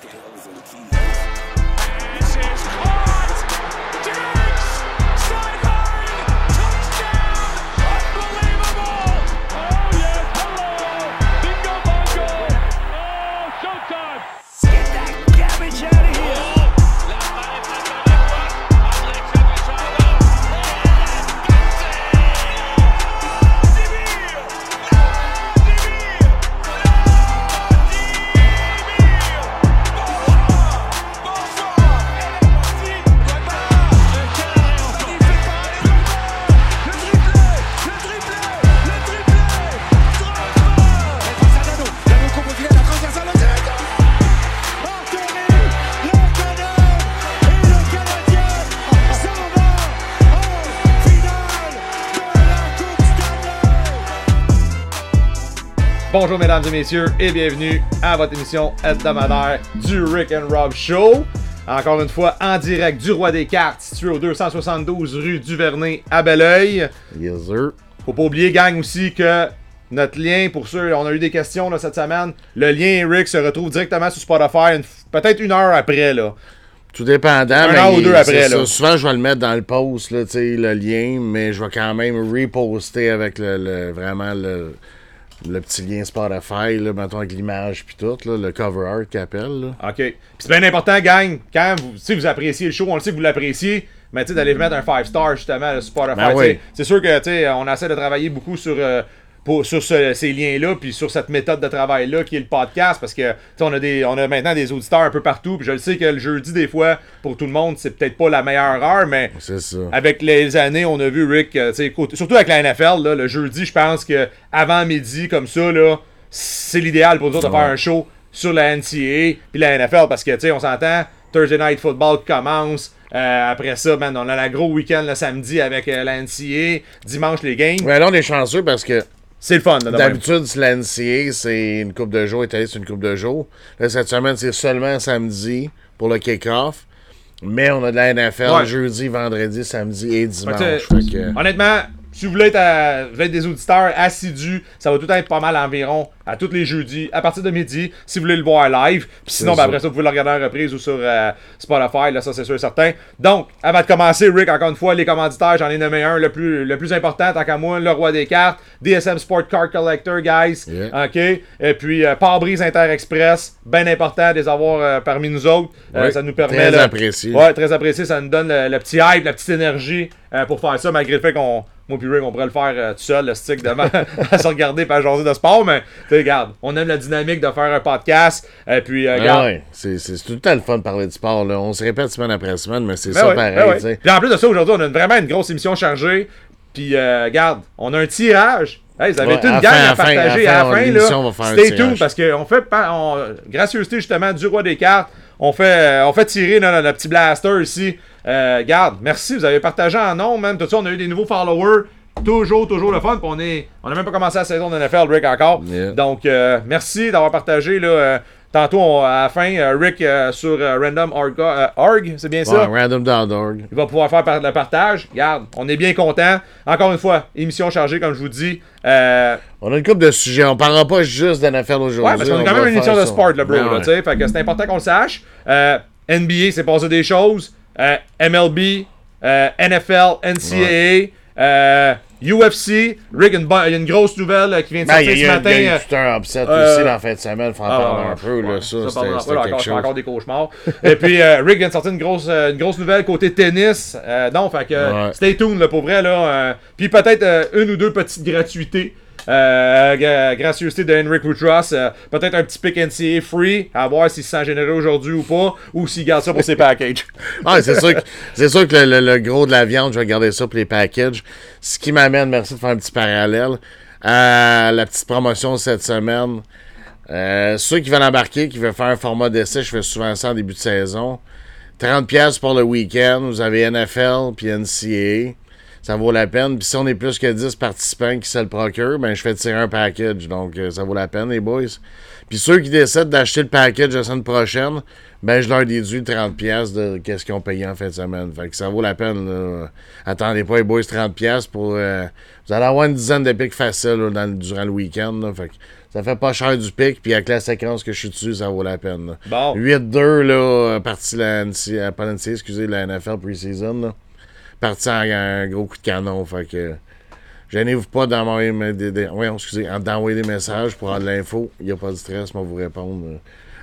Skills and keys. Mesdames et messieurs et bienvenue à votre émission hebdomadaire du Rick and Rob Show. Encore une fois en direct du Roi des Cartes, situé au 272 rue du Vernet à Belleuil. Yes, sir. Faut pas oublier, gang, aussi que notre lien, pour ceux, on a eu des questions là, cette semaine, le lien Rick se retrouve directement sur Spotify, peut-être une heure après. là. Tout dépendant. Un mais an ou deux après, ça. là. Souvent, je vais le mettre dans le post, là, le lien, mais je vais quand même reposter avec le, le- vraiment le, le petit lien Spotify, là, mettons avec l'image puis tout, là, le cover art qu'il appelle. Là. OK. Puis c'est bien important, gang, quand vous, si vous appréciez le show, on le sait que vous l'appréciez, mais tu sais, d'aller mettre un 5 star justement sur Spotify. Ben oui. C'est sûr que, tu sais, on essaie de travailler beaucoup sur. euh, pour- sur ce- ces liens-là, puis sur cette méthode de travail-là qui est le podcast, parce que on a des, on a maintenant des auditeurs un peu partout, puis je le sais que le jeudi, des fois, pour tout le monde, c'est peut-être pas la meilleure heure, mais ça. avec les années, on a vu Rick, euh, surtout avec la NFL, là, le jeudi, je pense que avant midi, comme ça, là, c'est l'idéal pour nous autres de faire un show sur la NCAA puis la NFL parce que, tu sais, on s'entend, Thursday Night Football commence. euh, après ça, man, on a la gros week-end le samedi avec euh, la NCAA. Dimanche, les games. Ouais, là, on est chanceux parce que C'est le fun, d'habitude, si la NCA, c'est une coupe de jours, étalé sur une coupe de jours. Là, cette semaine, c'est seulement samedi pour le kick-off. Mais on a de la NFL Ouais. jeudi, vendredi, samedi et dimanche. Fait que- Honnêtement, si vous voulez, être à- vous voulez être des auditeurs assidus, ça va tout être pas mal environ à tous les jeudis, à partir de midi, si vous voulez le voir live. Puis sinon, ben, après ça, vous pouvez le regarder en reprise ou sur euh, Spotify, là, ça c'est sûr et certain. Donc, avant de commencer, Rick, encore une fois, les commanditaires, j'en ai nommé un, le plus, le plus important, tant qu'à moi, le roi des cartes, DSM Sport Card Collector, guys. Yeah. OK? Et puis, euh, Pare-brise Inter-Express, bien important de les avoir euh, parmi nous autres. Euh, ça nous permet... très là- apprécié. Ouais, très apprécié. Ça nous donne le, le petit hype, la petite énergie euh, pour faire ça, malgré le fait qu'on. Moi puis Rick, on pourrait le faire euh, tout seul, le stick devant, à se regarder à jaser de sport, mais tu regarde, on aime la dynamique de faire un podcast, et puis euh, Ah regarde. ouais, c'est c'est tout le temps le fun de parler de sport. Là. On se répète semaine après semaine, mais c'est Ben ça ouais, pareil. ben. Puis en plus de ça, aujourd'hui, on a vraiment une grosse émission chargée. Puis, euh, regarde, on a un tirage. Hey, vous avez Ouais, été une gang fin, à fin, partager à la à fin, la fin. l'émission, là. tuned parce qu'on fait, on, gracieuseté justement du roi des cartes, on fait, on fait tirer notre, notre petit blaster ici. Euh, regarde, merci, vous avez partagé en nom, même. Tout ça, on a eu des nouveaux followers. Toujours, toujours le fun. Puis on est, on a même pas commencé la saison de NFL, Rick, encore. Yeah. Donc, euh, merci d'avoir partagé là. euh, Tantôt, on- à la fin, euh, Rick euh, sur euh, Random Org, Org, c'est bien ça? Ouais, random.org. Il va pouvoir faire par- le partage. Regarde, on est bien content. Encore une fois, émission chargée, comme je vous dis. Euh, On a une couple de sujets. On parlera pas juste d'NFL aujourd'hui. ouais, parce qu'on est quand même une émission de sport, là, bro. Là, ouais. tu sais. Fait que c'est important qu'on le sache. Euh, NBA, c'est passé des choses. Euh, MLB, euh, NFL, NCAA, euh, UFC. Rick, une, bonne- il y a une grosse nouvelle euh, qui vient de Ben, sortir ce a, matin. il y a eu euh, tout un upset euh, aussi dans la fin de semaine. Faut en Ah, parler un peu. ouais, Là, ça, ça c'était encore, chose. encore des cauchemars. Et puis, euh, Rick vient de sortir une grosse, euh, une grosse nouvelle côté tennis. Euh, non, fait que Ouais. stay tuned là, pour vrai. Là, euh, puis peut-être euh, une ou deux petites gratuités. Euh, gra- gracieuseté de Henrik Woodruss. euh, peut-être un petit pick NCA free. À voir s'il se sent aujourd'hui ou pas. Ou s'il garde ça pour ses packages. C'est sûr que, sûr que le, gros de la viande, je vais garder ça pour les packages. Ce qui m'amène, merci de faire un petit parallèle, à la petite promotion cette semaine. Euh, ceux qui veulent embarquer, qui veulent faire un format d'essai, je fais souvent ça en début de saison. 30$ pour le week-end, vous avez NFL puis NCAA. Ça vaut la peine. Puis si on est plus que 10 participants qui se le procurent, ben je fais tirer un package. Donc euh, ça vaut la peine, les boys. Puis ceux qui décident d'acheter le package la semaine prochaine, ben je leur déduis 30$ piastres de qu'est-ce qu'ils ont payé en fin de semaine. Fait que ça vaut la peine. Là. Attendez pas les boys 30$ piastres pour. euh, vous allez avoir une dizaine de pics faciles là, dans durant le week-end. Fait que ça fait pas cher du pic. Puis avec la séquence que je suis dessus, ça vaut la peine. là. Bon. 8-2, là, euh, parti la NC, euh, pas la NC, excusez, la NFL preseason, là. Parti en un gros coup de canon, fait que... Gênez-vous pas d'envoyer des, excusez, en- d'envoyer des messages pour avoir de l'info. Il n'y a pas de stress, moi, vous répondre. euh,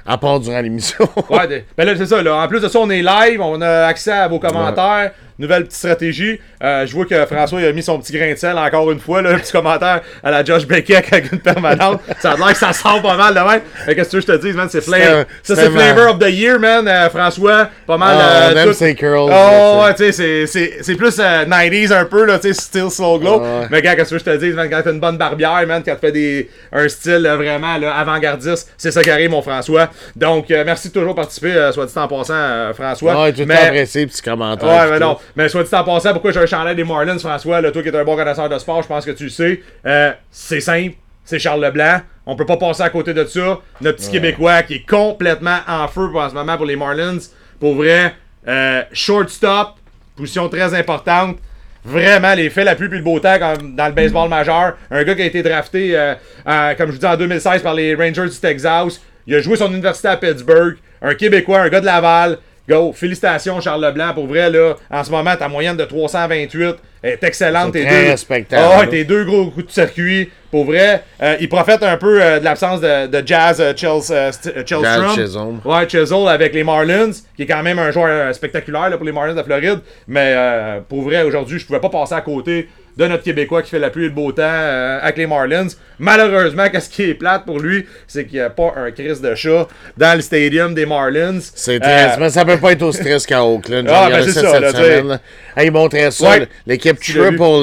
à part durant l'émission. Ouais, ben là, c'est ça. Là. En plus de ça, on est live, on a accès à vos commentaires. Nouvelle petite stratégie. Euh, je vois que François il a mis son petit grain de sel encore une fois, là, un petit commentaire à la Josh Beckett avec une permanente. ça a l'air que ça sort pas mal de même. Qu'est-ce que tu veux que je te dis, man? C'est flavor. Ça, c'est Flavor of the Year, man. Euh, François, pas mal. Ah, euh, tout- curls. Oh, ouais, tu sais, c'est- plus euh, 90s un peu, là, tu sais, still slow glow. Ouais. Mais gars, qu'est-ce que je te dis, man, quand t'as une bonne barbière, man, quand tu fais des, un style là, vraiment avant-gardiste, c'est ça qui arrive, mon François. Donc, euh, merci de toujours participer, euh, soit dit en passant, euh, François. Ouais, tout Mais- apprécié, petit commentaire. Ouais, mais non. Mais soit dit en passant, pourquoi j'ai un chandail des Marlins, François, là, toi qui es un bon connaisseur de sport, je pense que tu le sais. Euh, c'est simple, c'est Charles Leblanc. On peut pas passer à côté de ça. Notre petit Québécois qui est complètement en feu pour, en ce moment pour les Marlins. Pour vrai, euh, shortstop, position très importante. Vraiment, les faits, la pluie puis le beau temps comme dans le baseball majeur. Un gars qui a été drafté, euh, euh, comme je vous dis, en 2016 par les Rangers du Texas. Il a joué son université à Pittsburgh. Un Québécois, un gars de Laval. Go, félicitations Charles Leblanc, pour vrai là, en ce moment ta moyenne de 328 est excellente. C'est Tes très deux- respectable, Ah tes deux gros coups de circuit, pour vrai. Euh, il profite un peu euh, de l'absence de, de Jazz euh, Chels- euh, euh. Chisholm. Ouais, Chisel avec les Marlins, qui est quand même un joueur spectaculaire là, pour les Marlins de Floride. Mais euh, pour vrai, aujourd'hui, je pouvais pas passer à côté de notre Québécois qui fait la pluie et le beau temps euh, avec les Marlins. Malheureusement, qu'est-ce qui est plate pour lui, c'est qu'il n'y a pas un crise de chat dans le stadium des Marlins. C'est Euh, mais ça peut pas être au stress qu'à Oakland. Ah, ben, c'est ça, cette là, semaine. là. Hey, ils montraient ça. Ouais. là. L'équipe. Triple A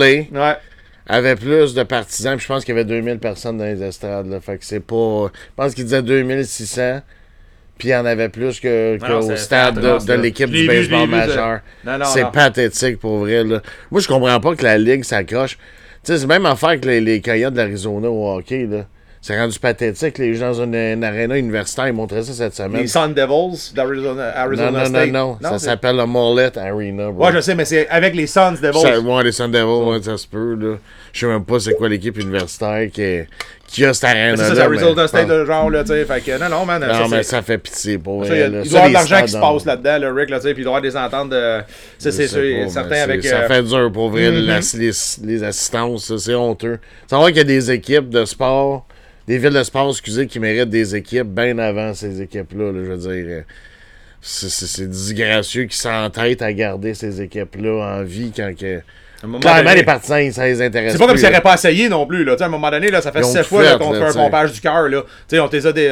Ouais. avait plus de partisans. Puis je pense qu'il y avait 2000 personnes dans les estrades. Là. Fait que c'est pas. Je pense qu'il disait 2600. Puis il y en avait plus qu'au stade de, de l'équipe du baseball majeur. C'est pathétique pour vrai. Là. Moi, je comprends pas que la Ligue s'accroche. Tu sais, c'est même affaire que les, les Coyotes d'Arizona au hockey. Là. C'est rendu pathétique. Les gens dans une, une aréna universitaire, ils montraient ça cette semaine. Les Sun Devils d'Arizona Arizona Non, non, non, State. non. Ça s'appelle le Mullet Arena, bro. Ouais, je sais, mais c'est avec les Suns Devils. Ça, ouais, les Sun Devils, ouais, ça se peut, là. Je sais même pas c'est quoi l'équipe universitaire qui, qui a cette arène c'est ça, c'est Arizona State de genre, là, tu sais. Fait que, non, non, man. Non, mais ça fait pitié pour ça, il là. doit y avoir de l'argent qui se passe là-dedans, le Rick, là, tu sais, puis il doit y avoir des ententes de. C'est sûr, pas, certain mais avec. Ça euh, fait dur pour vrai, Mhm. la- les, assistances, c'est honteux. Savoir qu'il y a des équipes de sport, des villes de sport, excusez, qui méritent des équipes bien avant ces équipes-là, là, je veux dire. euh, C'est disgracieux qui s'entêtent à garder ces équipes-là en vie quand que. Clairement, donné- les partisans, ça les intéresse C'est pas comme s'ils n'auraient pas essayé non plus. Là. À un moment donné, là, ça fait Ils ont 7 tout fois qu'on fait un pompage du cœur. là. Tu sais, On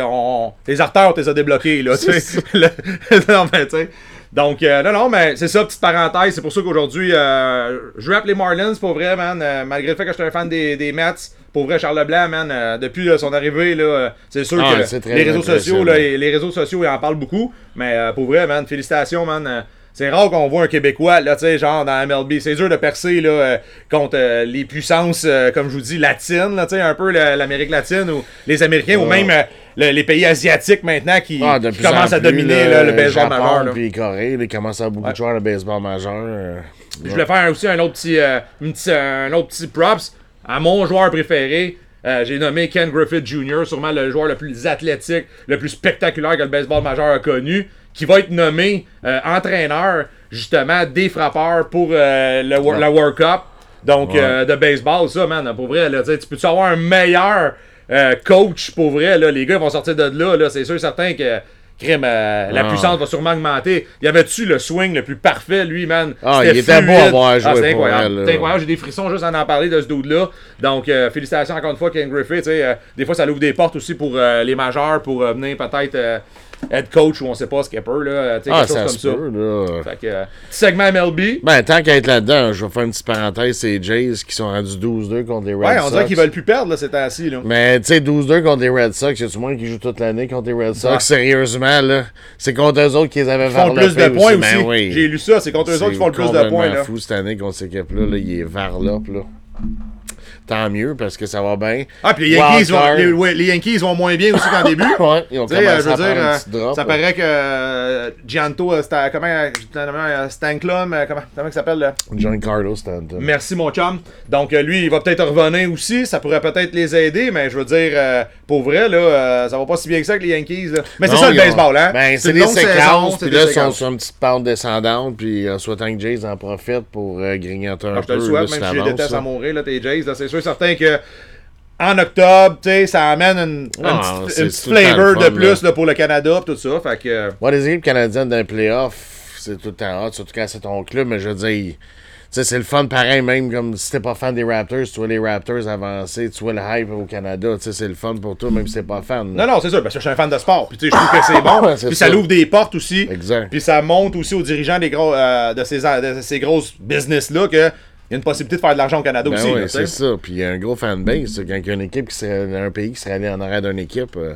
on- Les artères, on les a débloqués. Là, non, mais, tu sais. Donc, euh, non, non, mais c'est ça, petite parenthèse. C'est pour ça qu'aujourd'hui, euh, je rappe les Marlins, pour vrai, man. euh, malgré le fait que je suis un fan des, des Mets, pour vrai, Charles Leblanc, man, euh, depuis euh, son arrivée, là, c'est sûr Ah, que les réseaux sociaux, là, les réseaux sociaux, ils en parlent beaucoup. Mais euh, pour vrai, man, félicitations, man. C'est rare qu'on voit un Québécois, là, tu sais, genre dans MLB. C'est dur de percer, là, euh, contre euh, les puissances, euh, comme je vous dis, latines, là, tu sais, un peu le- l'Amérique latine ou les Américains ou même le- les pays asiatiques maintenant qui, Ah, plus commencent à dominer là, le baseball Japon, majeur. là. Puis Corée, ils commencent à beaucoup Ouais. de joueurs de baseball majeur. Je voulais faire aussi un autre petit, une petit- un autre petit props à mon joueur préféré. Euh, J'ai nommé Ken Griffith Jr., sûrement le joueur le plus athlétique, le plus spectaculaire que le baseball majeur a connu, qui va être nommé euh, entraîneur justement des frappeurs pour euh, le, Ouais. la World Cup. Donc Ouais. euh, de baseball, ça, man, pour vrai, là, tu peux-tu avoir un meilleur euh, coach pour vrai, là, les gars vont sortir de là, là c'est sûr et certain que crime, euh, la Ah. puissance va sûrement augmenter. Y avait-tu le swing le plus parfait, lui, man? Ah, il était beau à fluide. voir jouer Ah, pour incroyable. C'était incroyable. J'ai des frissons juste en en parler de ce dude-là. Donc, euh, félicitations encore une fois, Ken sais, euh, des fois, ça ouvre des portes aussi pour euh, les majeurs, pour euh, venir peut-être être coach ou on sait pas, skipper, là. euh, tu sais, Ah, quelque chose se comme ça. là. Fait que, euh, petit segment MLB. Ben, tant qu'à être là-dedans, je vais faire une petite parenthèse. C'est Jays qui sont rendus 12-2 contre les Red Ouais, Sox. on dirait qu'ils veulent plus perdre, là, ces temps-ci, là. Mais, tu sais, 12-2 contre les Red Sox, y a-tu moins qui joue toute l'année contre les Red Sox? Ouais. Sérieusement, là, c'est contre eux autres qu'ils avaient Ils font le plus de points aussi. Ben oui. J'ai lu ça, c'est contre eux autres qui font le plus de points. Là. fou cette année contre cette équipe-là. Là, il est varlop, là. Tant mieux, parce que ça va bien. Ah, puis les Yankees, vont, les, ouais, les Yankees vont moins bien aussi qu'en début. Ouais, ils ont commencé euh, je veux à un euh, petit drop. ça paraît que euh, Gianto, c'était- comment, Stanklum, comment, comment il s'appelle là? John Carlos Stanton. Merci mon chum. Donc lui, il va peut-être revenir aussi. Ça pourrait peut-être les aider, mais je veux dire, pour vrai, là, ça va pas si bien que ça avec les Yankees. là. Mais c'est ça le baseball, hein? Ben, c'est des séquences, puis là, ils sont sur une petite pente descendante, puis en souhaitant que Jays en profite pour grignoter un Ah, je te peu. le souhaite, même si je déteste à mourir, là, tes Jays. là, C'est sûr certain que en octobre, tu sais, ça amène une, une Ah, petite, une petite flavor fun, de plus là. là, pour le Canada pis tout ça. Fait que. euh, Ouais, les équipes canadiennes d'un playoff, c'est tout le temps hot, surtout quand c'est ton club, mais je veux dire, tu sais, c'est le fun pareil, même comme si t'es pas fan des Raptors, tu vois les Raptors avancer, tu vois le hype au Canada, tu sais, c'est le fun pour toi, même si t'es pas fan. Non, non, c'est sûr, parce que je suis un fan de sport. Puis tu sais, je trouve que c'est bon. Puis ça ça. l'ouvre des portes aussi. Exact. Puis ça montre aussi aux dirigeants des gros, euh, de, ces, de ces grosses business-là qu'il y a une possibilité de faire de l'argent au Canada Ben aussi. oui, c'est ça. Puis il y a un gros fanbase. Quand il y a une équipe qui serait un pays qui serait allé en arrière d'une équipe, euh,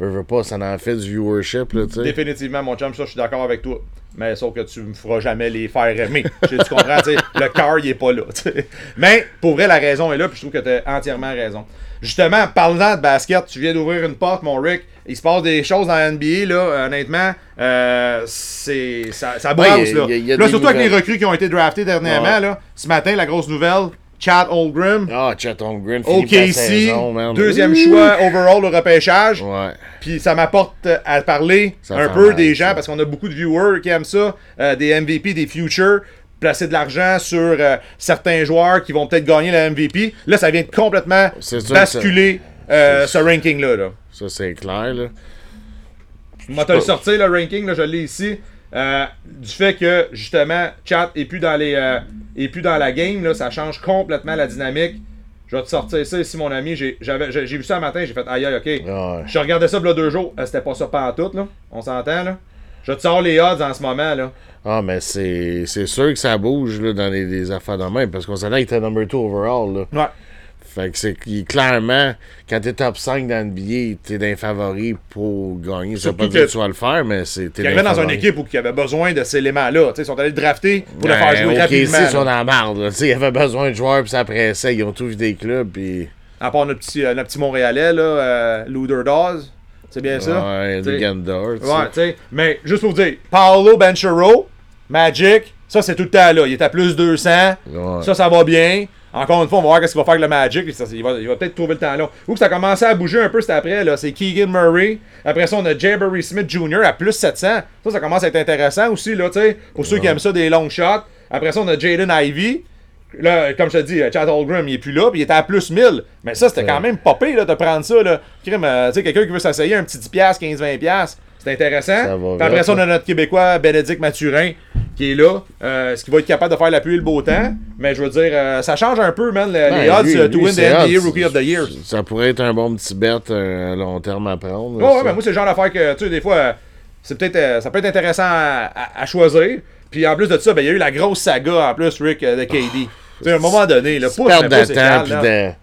veut, veut pas, ça en fait du viewership, là, tu sais. Définitivement, mon chum, ça, je suis d'accord avec toi. Mais sauf que tu me feras jamais les faire aimer. tu comprends, le cœur, il est pas là. tu sais. Mais pour vrai, la raison est là, puis je trouve que tu as entièrement raison. Justement, parlant de basket, tu viens d'ouvrir une porte, mon Rick. Il se passe des choses dans la NBA, là, honnêtement. euh, c'est ça, ça brasse, Ouais, là. il y a- il y a là, surtout avec les recrues qui ont été draftés dernièrement, Ouais. là. Ce matin, la grosse nouvelle, Chad Holmgren, Ah, Holmgren, la OKC, saison, man. deuxième Ouh! choix overall au repêchage. Ouais. Puis ça m'apporte euh, à parler Ça un peu mal, des gens, ça. parce qu'on a beaucoup de viewers qui aiment ça, euh, des MVP, des futures, placer de l'argent sur euh, certains joueurs qui vont peut-être gagner la MVP. Là, ça vient de complètement basculer euh, ce ranking-là. Là. Ça, c'est clair, là. Je vais te le sortir, le ranking, là, je l'ai ici. Euh, du fait que, justement, Chat est plus dans, les, euh, est plus dans la game, là, ça change complètement la dynamique. Je vais te sortir ça ici, mon ami. J'ai vu ça un matin, j'ai fait aïe aïe, ok. Ouais. Je regardais ça a deux jours. Euh, C'était pas ça pantoute, là. On s'entend, là. Je te sors les odds en ce moment, là. Ah, mais c'est sûr que ça bouge là, dans les, les affaires de même, parce qu'on s'en était number 2 overall. Là. Ouais. Fait que c'est clairement, quand t'es top 5 dans le billet, t'es d'un favori pour gagner. Ça veut pas dire que- tu vas le faire, mais c'est. Qui arrivait dans une équipe où il avait besoin de ces éléments-là. Tu sais, Ils sont allés le drafter pour le faire Ben, jouer rapidement. ils sont là. dans la marde. là. Ils avaient besoin de joueurs, puis ça pressait. Ils ont tous vu des clubs, puis. À part notre petit, euh, notre petit Montréalais, là, euh, Luder Dawes. C'est bien ça? Ouais, T'sais, Gandor. Ouais, tu sais. Mais juste pour vous dire, Paolo Benchero, Magic, ça c'est tout le temps là. Il est à plus 200. Ouais. Ça, ça va bien. Encore une fois, on va voir qu'est-ce qu'il va faire avec le Magic. Ça, il va, peut-être trouver le temps. Où que ça a commencé à bouger un peu, c'était après. C'est Keegan Murray. Après ça, on a Jabberry Smith Jr. à plus 700. Ça, ça commence à être intéressant aussi, là, tu sais. Pour ceux qui aiment ça, des long shots. Après ça, on a Jaden Ivy. Là, comme je te dis, Chad Holmgren, il est plus là, puis il était à plus 1000. Mais ça, c'était quand même pire, là, de prendre ça, là. Euh, tu sais, quelqu'un qui veut s'essayer un petit 10$, 15-20$, c'est intéressant. Ça va Puis après ça, on a notre Québécois, Bénédicte Mathurin, qui est là. Euh, Est-ce qu'il va être capable de faire la pluie et le beau temps? Mais je veux dire, euh, ça change un peu, man, le- les Ben, odds lui- euh, to lui, win the NBA hot. Rookie of the Year. Ça pourrait être un bon petit bet à long terme à prendre. Ouais, ouais, mais moi, c'est le genre d'affaire que, tu sais, des fois, c'est peut-être, ça peut être intéressant à, à- à choisir. Puis en plus de ça, ben, il y a eu la grosse saga, en plus, Rick, de KD. Tu sais, à un moment donné, là, mais de temps.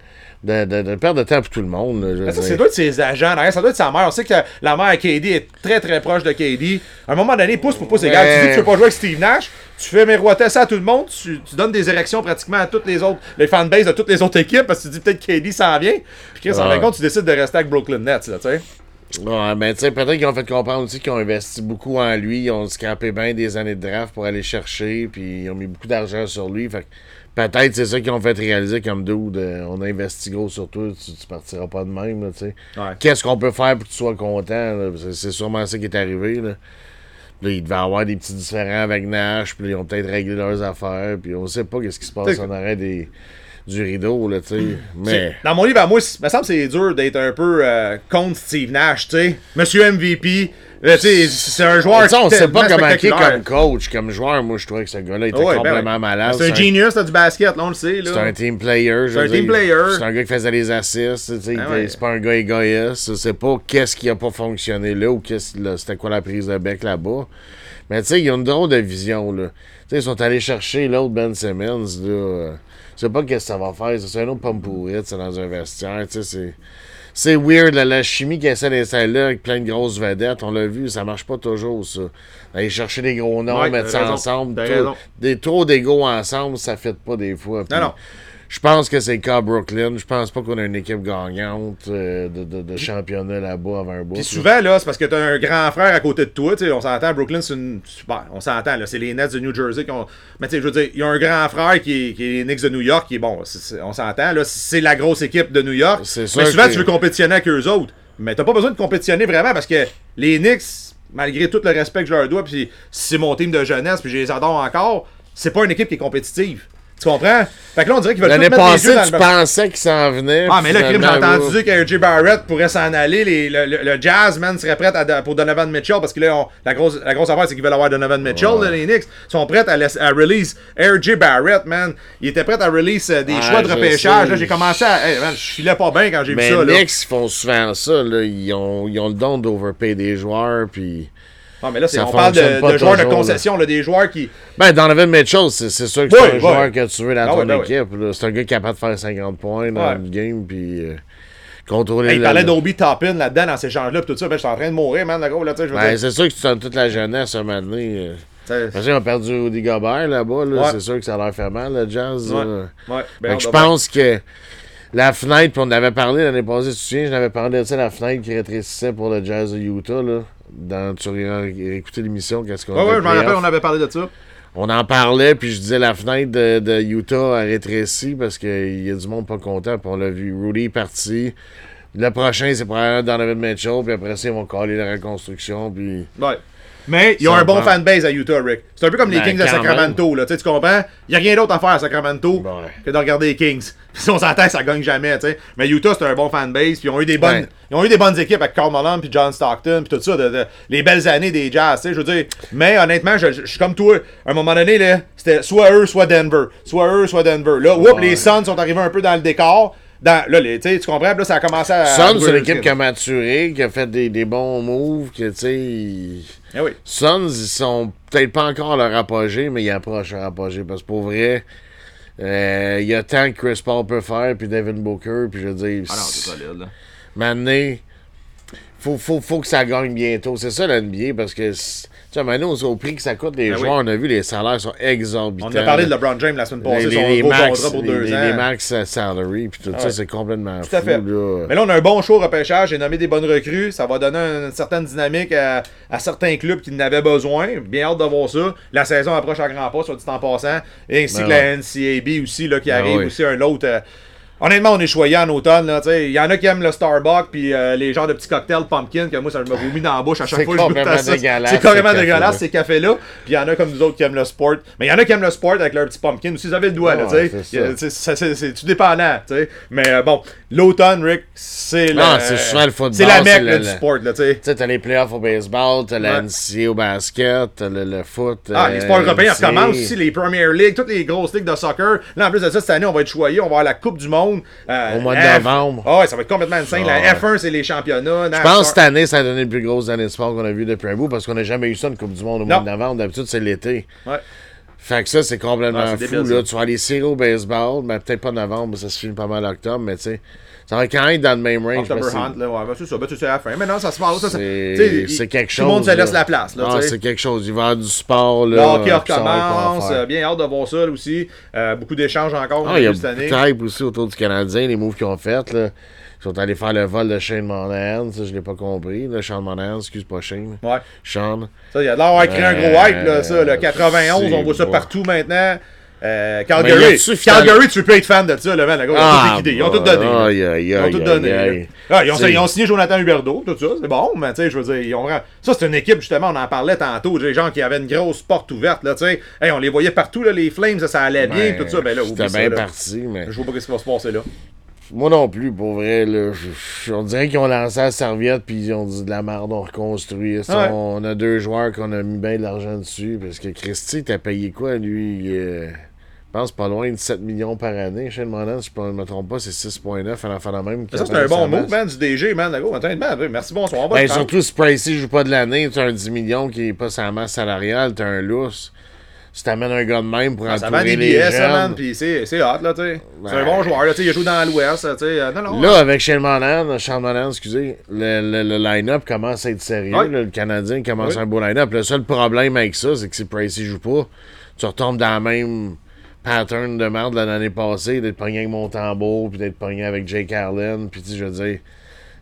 De, de, de, de perdre de temps pour tout le monde. là, ça, c'est doit être ses agents. derrière, Ça doit être sa mère. On sait que la mère à KD est très très proche de KD. À un moment donné, pouce pour pouce égal. Tu dis que tu veux pas jouer avec Steve Nash, tu fais miroiter ça à tout le monde, tu, tu donnes des érections pratiquement à toutes les autres, les fanbases de toutes les autres équipes parce que tu dis peut-être KD s'en vient. Puis Chris, en fin de compte, tu décides de rester avec Brooklyn Nets, là, tu sais. Ouais, ben tu sais, peut-être qu'ils ont fait comprendre aussi qu'ils ont investi beaucoup en lui. Ils ont scrapé bien des années de draft pour aller chercher, puis ils ont mis beaucoup d'argent sur lui. Fait que peut-être c'est ça qu'ils ont fait réaliser comme dude. euh, on a investi gros sur toi, tu, tu partiras pas de même. Ouais. Qu'est-ce qu'on peut faire pour que tu sois content? C'est- sûrement ça qui est arrivé, là. Là, il devait y avoir des petits différends avec Nash, puis ils ont peut-être réglé leurs affaires, puis on sait pas qu'est-ce qui se passe en arrêt des, du rideau, là, tu sais. Mais. Dans mon livre à moi, il me semble que c'est dur d'être un peu euh, contre Steve Nash, tu sais. Monsieur MVP. Euh, c'est un joueur on sait pas comment est comme coach, comme joueur. Moi, je trouvais que ce gars-là était ben complètement ouais. malade. C'est un un- genius là, du basket, là, on le sait. C'est un team player. C'est un team player. C'est un gars qui faisait des assists. ouais. C'est pas un gars égoïste. C'est pas qu'est-ce qui a pas fonctionné là ou qu'est-ce c'était quoi la prise de bec là-bas. Mais tu sais, il y a une drôle de vision. Là. Tu sais, ils sont allés chercher l'autre Ben Simmons. Là. Sais pas qu'est-ce que ça va faire. C'est un autre pomme pourrite c'est dans un vestiaire. Tu sais, c'est. c'est weird, la, la chimie qui essaie d'installer là avec plein de grosses vedettes. On l'a vu, ça marche pas toujours, ça. Aller chercher des gros noms, Ouais, mettre ça raison, ensemble. des trop d'ego ensemble, ça fait pas des fois. Non, non. Je pense que c'est le cas à Brooklyn. Je pense pas qu'on a une équipe gagnante euh, de, de, de championnat là-bas avant un bout. Puis souvent, là, c'est parce que t'as un grand frère à côté de toi. On s'entend, Brooklyn, c'est une. Super, on s'entend, là. C'est les Nets de New Jersey qui ont. Mais tu sais, je veux dire, il y a un grand frère qui est, qui est les Knicks de New York, qui est bon. on s'entend, là. C'est la grosse équipe de New York. C'est Mais souvent, que- tu veux compétitionner avec eux autres. Mais t'as pas besoin de compétitionner vraiment parce que les Knicks, malgré tout le respect que je leur dois, puis c'est mon team de jeunesse, puis je les adore encore, c'est pas une équipe qui est compétitive. Tu comprends? Fait que là, on dirait qu'ils veulent tout L'année mettre les passée, yeux dans tu le pensais qu'il s'en venait. ah, mais là, crime, j'ai finalement, entendu dire que. Barrett pourrait s'en aller. Les- le, le- le Jazz, man, serait prêt à- pour Donovan Mitchell parce que là, on- la, grosse, la grosse affaire, c'est qu'ils veulent avoir Donovan Mitchell. là, les Knicks sont prêts à, laisser- à release R.J. Barrett, man. Ils étaient prêts à release euh, des choix de je repêchage. sais. Là, j'ai commencé à. Hey, man, je filais pas bien quand j'ai vu Mais ça. les Là. Knicks font souvent ça. Là. Ils, ont, ils ont le don d'overpay des joueurs. Puis... Ah, mais là, on parle de, joueurs de concession, là, des joueurs qui. Ben, Donovan Mitchell, c'est c'est sûr que c'est un joueur que tu veux dans Ah ton ben équipe. C'est un gars capable de faire 50 points dans une game. Puis euh, contrôler Hey, il parlait d'Obi Toppin là-dedans, dans ces échanges-là, tout ça. Ben, je suis en train de mourir, man, gros, là, Ben, c'est sûr que tu donnes toute la jeunesse un moment donné. euh. Parce qu'ils ont perdu Rudy Gobert là-bas. Là. Ouais. C'est sûr que ça leur fait mal, le Jazz. Ouais. ben, je pense que la fenêtre, puis on en avait parlé l'année passée, tu te souviens, j'en avais parlé de ça, la fenêtre qui rétrécissait pour le Jazz de Utah. Là, dans, tu écouté l'émission, qu'est-ce qu'on était ouais, je m'en rappelle, on avait parlé de ça. On en parlait, puis je disais la fenêtre de, de Utah a rétréci parce qu'il y a du monde pas content, puis on l'a vu. Rudy est parti. Le prochain, c'est probablement Donovan Mitchell, puis après ça, ils vont caler la reconstruction, puis... Ouais. Mais ils ont un bon prend. fanbase à Utah, Rick. C'est un peu comme les Ben, Kings de Sacramento, là. Tu sais, tu comprends? Il n'y a rien d'autre à faire à Sacramento que de regarder les Kings. Puis si on s'entend, ça gagne jamais, tu sais. Mais Utah, c'est un bon fanbase. Puis ils ont eu des bonnes, ils ont eu des bonnes équipes avec Karl Malone, puis John Stockton, puis tout ça. de- de- les belles années des Jazz, tu sais. Je veux dire. Mais honnêtement, je, je- je suis comme toi. À un moment donné, là, c'était soit eux, soit Denver. Soit eux, soit Denver. Là, whoop, Ouais. les Suns sont arrivés un peu dans le décor. Dans, là, les- tu comprends? Là, ça a commencé à. Sun, c'est l'équipe qui a maturé, qui a fait des, des bons moves, que, tu sais... ils- Eh oui. Suns, ils sont peut-être pas encore à leur apogée, mais ils approchent leur apogée. Parce que pour vrai, euh, il y a tant que Chris Paul peut faire, puis Devin Booker, puis je veux dire, Ah non, c'est solide, là. maintenant, faut, faut, faut que ça gagne bientôt. C'est ça l'NBA, parce que, c'est- tu sais, maintenant, au prix que ça coûte les Ben joueurs, oui. on a vu, les salaires sont exorbitants. On a parlé de LeBron James la semaine passée, les, les, gros max, contrat pour deux les- ans. les max salary, puis tout Ah ça, c'est complètement Tout à fou, fait. là. Mais là, on a un bon show repêchage. J'ai nommé des bonnes recrues. Ça va donner une certaine dynamique à, à certains clubs qui en avaient besoin. Bien hâte de voir ça. La saison approche à grands pas, soit dit en passant. Et ainsi Ben que la NCAB aussi, là, qui Ben arrive aussi un autre. euh, Honnêtement, on est choyé en automne. là. Il y en a qui aiment le Starbucks puis euh, les genres de petits cocktails pumpkin que moi, ça me vomit dans la bouche à chaque fois que je goûte ça. dégueulasse, C'est carrément dégueulasse, ces cafés-là. Puis il y en a comme nous autres qui aiment le sport. Mais il y en a qui aiment le sport avec leur petit pumpkin aussi. Ils avaient le doigt, là, c'est tout dépendant, tu sais. Mais euh, bon, l'automne, Rick, c'est Ah, le- c'est souvent le football, C'est la mecque le- du sport, là, tu sais. T'as les playoffs au baseball, t'as la. NCA au basket, t'as le, le foot. Ah, euh, les sports européens NCAA. recommencent aussi, les Premier League, toutes les grosses ligues de soccer. Là, en plus de ça, cette année, on va être choyé, on va avoir la Coupe du Monde. Euh, Au mois de F- novembre. Ah ouais, ça va être complètement insane. Ah la ouais. F1, c'est les championnats. Je pense que cette année, ça a donné le plus grosse année de sport qu'on a vu depuis un bout parce qu'on n'a jamais eu ça, une Coupe du Monde au mois Non. de novembre. D'habitude, c'est l'été. Ouais. Fait que ça, c'est complètement Ah, fou. là. Tu vas aller séries au baseball, mais peut-être pas novembre, ça se filme pas mal octobre, mais tu sais, ça va quand même être dans le même range. October que Hunt, là, ouais, ben, c'est ça, ben, tu sais, à la fin. Mais non, ça se passe, c'est- quelque chose. Tout le monde se laisse la place, là, Ah, c'est quelque chose. Il va y avoir du sport, là. Le hockey recommence, bien hâte de voir ça là, aussi. Euh, beaucoup d'échanges encore Ah, il y a cette année. beaucoup de hype aussi autour du Canadien, les moves qu'ils ont fait. Là. Ils sont allés faire le vol de Shane Monahan, ça je l'ai pas compris. Là, Sean Monahan, excuse pas Shane. Ouais. Sean. Ça, il a l'air d'avoir créé un gros hype, là, ça. Le 91, on voit ça partout maintenant. Euh, Calgary, Calgary, tu peux être fan de ça, man. le gars, Ils ont tout liquidé. Ils ont tout donné. Ils ont tout donné. Ah, ils, ont, signé Jonathan Huberdeau, tout ça, c'est bon, mais tu sais, je veux dire, ils ont Ça, c'est une équipe, justement, on en parlait tantôt, des gens qui avaient une grosse porte ouverte, là, tu sais. Hey, on les voyait partout, là, les Flames, ça, ça allait bien, ben, tout ça. Ben là, C'était ça, bien parti, mais. Je vois pas ce qui va se passer là. Moi non plus, pour vrai. Là, je- je- on dirait qu'ils ont lancé la serviette puis ils ont dit de la merde, on reconstruit. Ouais. On a deux joueurs qu'on a mis bien de l'argent dessus. Parce que Christy, t'as payé quoi, lui? Euh, Je pense pas loin de 7 millions par année. Chez Monan, si je ne me trompe pas, c'est 6,9 à la fin de même. Ça, c'est un bon move, man, du DG, man. Go, merci, bonsoir. Ben, surtout si Pricey joue pas de l'année, tu as un 10 millions qui est pas sa masse salariale, tu as un lousse. Si t'amènes un gars de même pour Ah, Ça entourer des les ça, man, jeunes. pis c'est c'est hot, là, tu sais. C'est un bon joueur, là, tu sais, il a joué dans l'Ouest, tu sais. euh, Non, non. Là, avec Shane Monahan, excusez, le, le, le line-up commence à être sérieux. Là, le Canadien commence un beau line-up. Le seul problème avec ça, c'est que si Pricey joue pas, tu retombes dans le même pattern de merde de l'année passée, d'être pogné avec Montembeau, puis d'être pogné avec Jake Allen, puis tu sais, je veux dire,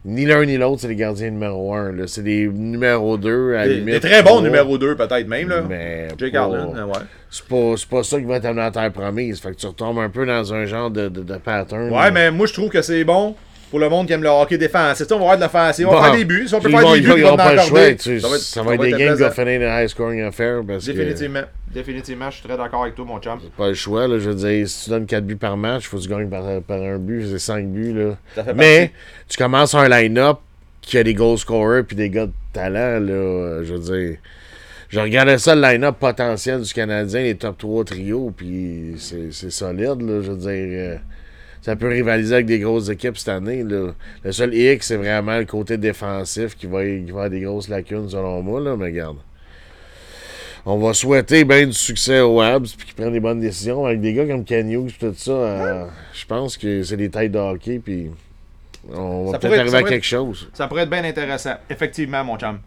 ni l'un ni l'autre, c'est les gardiens numéro 1. C'est des numéro 2 à Des, limite. des très bons numéro 2, peut-être même, là. Mais Jake pas- Allen, ouais. C'est pas, c'est pas ça qui va t'amener à terre promise. Fait que tu retombes un peu dans un genre de, de, de pattern. Ouais, mais moi, je trouve que c'est bon pour le monde qui aime le hockey défensif. On va avoir de l'offensive. On va Bon. faire des buts. Si on peut faire des buts, on va en pas le choix. tu- Ça va être- Ça va être des être games qui vont finir des high scoring affaires parce que Définitivement. Je suis très d'accord avec toi, mon chum. pas le choix. Là, je veux dire, si tu donnes 4 buts par match, il faut que tu gagnes par, par un but, c'est 5 buts. Là. Mais partie. tu commences un line-up qui a des goal scorers puis des gars de talent. Là, je veux dire, je regardais ça, le line-up potentiel du Canadien, les top 3 trios, puis c'est c'est solide. Là, je veux dire, euh, ça peut rivaliser avec des grosses équipes cette année. Là. Le seul X, c'est vraiment le côté défensif qui va, qui va avoir des grosses lacunes selon moi. Là, mais regarde. On va souhaiter bien du succès aux Habs puis qu'ils prennent des bonnes décisions avec des gars comme Ken Hughes et tout ça. euh, je pense que c'est des têtes de hockey puis on va peut-être arriver à quelque chose. Ça pourrait être bien intéressant. Effectivement, mon chum.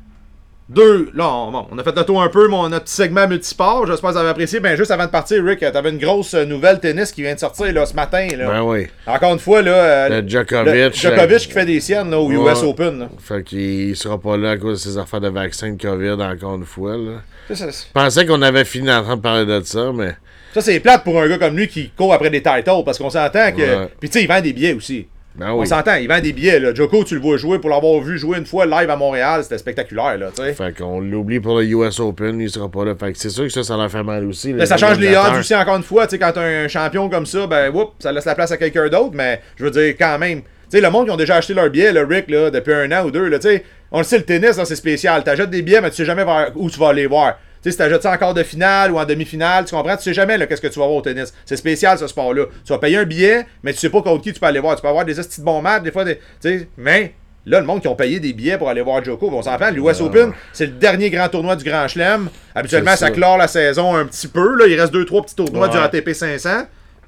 Deux, là, on, bon, on a fait le tour un peu, mon, notre petit segment multisport. J'espère que vous avez apprécié. Ben, juste avant de partir, Rick, t'avais une grosse euh, nouvelle tennis qui vient de sortir là, ce matin. Là. Ben oui. Encore une fois, là, euh, Le Djokovic. le- Djokovic qui fait des siennes là, au Ouais. US Open. là. Fait qu'il sera pas là à cause de ses affaires de vaccin de COVID encore une fois. Là. Je pensais qu'on avait fini en train de parler de ça, mais Ça, c'est plate pour un gars comme lui qui court après des titles parce qu'on s'entend que. Ouais. Puis, tu sais, il vend des billets aussi. ben On s'entend, il vend des billets. Là. Joko, tu le vois jouer pour l'avoir vu jouer une fois live à Montréal. C'était spectaculaire. Là. Fait qu'on l'oublie pour le US Open, il sera pas là. Fait que c'est sûr que ça, ça leur fait mal aussi. Mais ça change les odds aussi, encore une fois. Tu sais, quand t'as un champion comme ça, ben, whoop, ça laisse la place à quelqu'un d'autre. Mais je veux dire, quand même. Tu sais, le monde qui ont déjà acheté leur billet, le Rick, là, depuis un an ou deux, là, tu sais, on le sait, le tennis, c'est spécial. T'achètes des billets, mais tu sais jamais vers où tu vas aller voir. Tu sais, si t'achètes ça en quart de finale ou en demi-finale, tu comprends? Tu sais jamais qu'est-ce que tu vas voir au tennis. C'est spécial, ce sport-là. Tu vas payer un billet, mais tu sais pas contre qui tu peux aller voir. Tu peux avoir des de bons matchs, des fois, des, mais là, le monde qui ont payé des billets pour aller voir Joko, on s'entend, l'US Open, c'est le dernier grand tournoi du Grand Chelem. Habituellement, ça ça. clore la saison un petit peu. Là. Il reste deux, trois petits tournois Ouais. du ATP 500.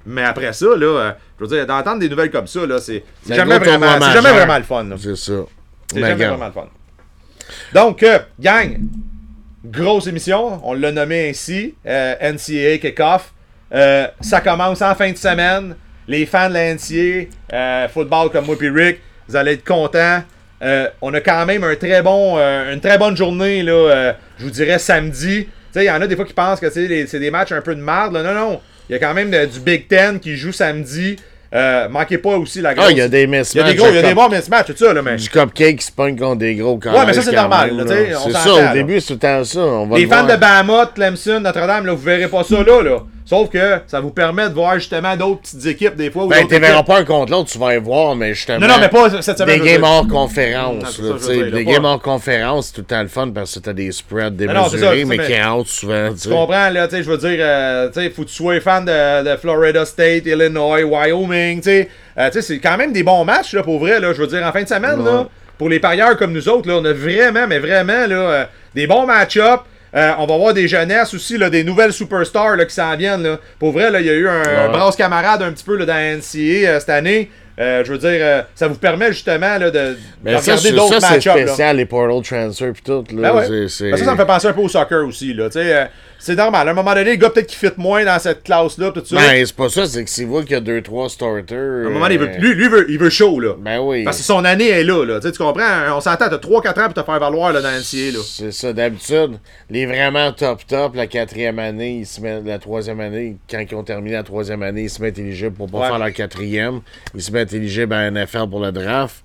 Mais après ça, là, euh, je veux dire, d'entendre des nouvelles comme ça, là, c'est jamais, vraiment, jamais vraiment le fun. C'est ça. C'est Mais jamais vraiment le fun. Donc, euh, gang, grosse émission, on l'a nommé ainsi, euh, NCAA Kickoff. Euh, ça commence en fin de semaine. Les fans de la NCAA, football comme moi et Rick, vous allez être contents. On a quand même un très bon, une très bonne journée, là, je vous dirais samedi. Tu sais, il y en a des fois qui pensent que c'est des matchs un peu de merde. là. Non, non. Il y a quand même de- du Big Ten qui joue samedi. Euh, manquez pas aussi la grosse. Ah, il y a des Il y a mismatchs. des gros, il y a de des bons mismatchs, tout ça, là, mais. Du cupcake qui se pogne contre des gros quand Ouais, mais ça, c'est normal, là, C'est ça, là. au début, c'est tout le temps ça. On va Les le fans voir. de Bama, Clemson, Notre-Dame, là, vous verrez pas ça là, là. Sauf que ça vous permet de voir justement d'autres petites équipes des fois. ou Ben, tu verras pas un contre l'autre, tu vas y voir, mais justement. Non, non, mais pas cette semaine. Des games dire. hors conférence. là, ça, dire, des games hors conférence, c'est tout le temps le fun parce que t'as des spreads non, c'est ça, démesurés, c'est mais ça, qui mais- rentrent souvent. tu comprends, là, tu sais, je veux dire, euh, tu sais, faut que tu sois fan de, de Florida State, Illinois, Wyoming, tu sais. Euh, tu sais, c'est quand même des bons matchs, là, pour vrai, là, je veux dire, en fin de semaine, Ouais. là, pour les parieurs comme nous autres, là, on a vraiment, mais vraiment, là, euh, des bons match-ups. Euh, on va voir des jeunesses aussi, là, des nouvelles superstars là, qui s'en viennent. Là. Pour vrai, là, il y a eu un, un brasse camarade un petit peu là, dans la NCA euh, cette année. Euh, je veux dire, euh, ça vous permet justement là, de, de Mais ça, regarder c'est- d'autres c'est match-ups. là. spécial, les portal transfers pis tout. Là, Ben ouais. c'est- c'est- Ben ça, ça me fait penser un peu au soccer aussi. Là. Euh, c'est normal. À un moment donné, le gars peut-être qui fit moins dans cette classe-là, tout ça. Ben, c'est pas ça, c'est que s'il voit qu'il y a 2-3 starters. à un moment donné, il veut, lui, lui veut, il veut chaud. Là. Ben oui. Parce que son année est là. là. Tu comprends? On s'entend, t'as 3-4 ans pour te faire valoir là, dans la NCA. C'est ça, d'habitude, les vraiment top top, la quatrième année, ils se mettent, la troisième année, quand ils ont terminé la troisième année, ils se mettent éligibles pour pas Ouais. faire leur quatrième. Ils se mettent éligibles à NFL pour le draft.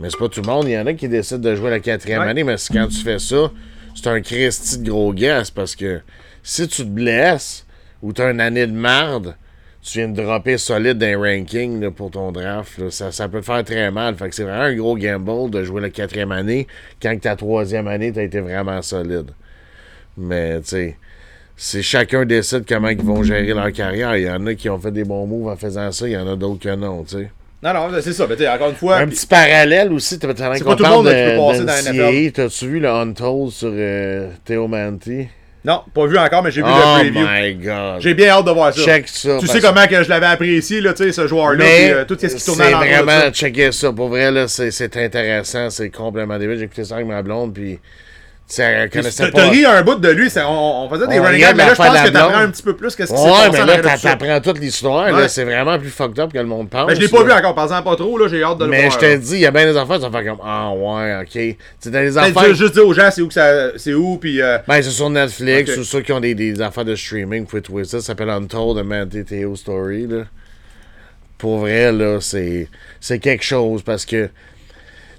Mais c'est pas tout le monde. Il y en a qui décident de jouer la quatrième Ouais. année, mais quand tu fais ça, c'est un Christy de gros gaz parce que si tu te blesses ou tu as une année de marde, tu viens de dropper solide rankings là, pour ton draft. là. Ça, ça peut te faire très mal. Fait que c'est vraiment un gros gamble de jouer la quatrième année quand ta troisième année, tu été vraiment solide. Mais, tu sais, c'est chacun décide comment ils vont gérer leur carrière. Il y en a qui ont fait des bons moves en faisant ça, il y en a d'autres que non, tu sais. Non, non, c'est ça. Mais tu encore une fois. Un petit parallèle aussi, C'est qu'on pas tout le monde, de, qui peut passer dans la T'as-tu vu le Untold sur euh, Theo Manti? Non, pas vu encore, mais j'ai vu Oh le preview. my god. J'ai bien hâte de voir ça. Check ça. Tu sais comment que je l'avais apprécié, là, tu sais, ce joueur-là, euh, tout ce qui tournait c'est à de vraiment checker ça. Pour vrai, là, c'est, c'est intéressant. C'est complètement débile. J'ai écouté ça avec ma blonde, puis tu Puis connaissait pas. t'as ri un bout de lui, c'est- on, on faisait des On running gags, mais là, je pense que t'apprends un petit peu plus qu'est-ce qui s'est Ouais, passé mais en là, ça. t'apprends toute l'histoire. Ouais. là. C'est vraiment plus fucked up que le monde pense. Mais je l'ai pas là. vu encore, par exemple, pas trop, là, j'ai hâte de le Mais voir. je te dis, il y a bien des affaires, ça fait comme Ah ouais, ok. Tu sais, dans les Peut-être affaires. juste- juste dire aux gens c'est où que ça c'est où puis euh, Ben, c'est sur Netflix ou ceux qui ont des, des affaires de streaming, vous pouvez trouver ça. Ça s'appelle Untold, a Mandy Theo Story. Là. Pour vrai, là, c'est, c'est quelque chose parce que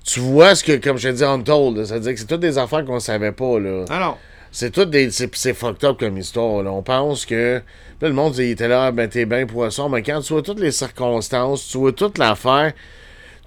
tu vois ce que, comme je te dis, Untold, là, ça veut dire que c'est toutes des affaires qu'on savait pas. Là. Ah non. C'est tout des. C'est, c'est fucked up comme histoire. Là. On pense que. Là, le monde il était là, ben t'es bien poisson, mais quand tu vois toutes les circonstances, tu vois toute l'affaire,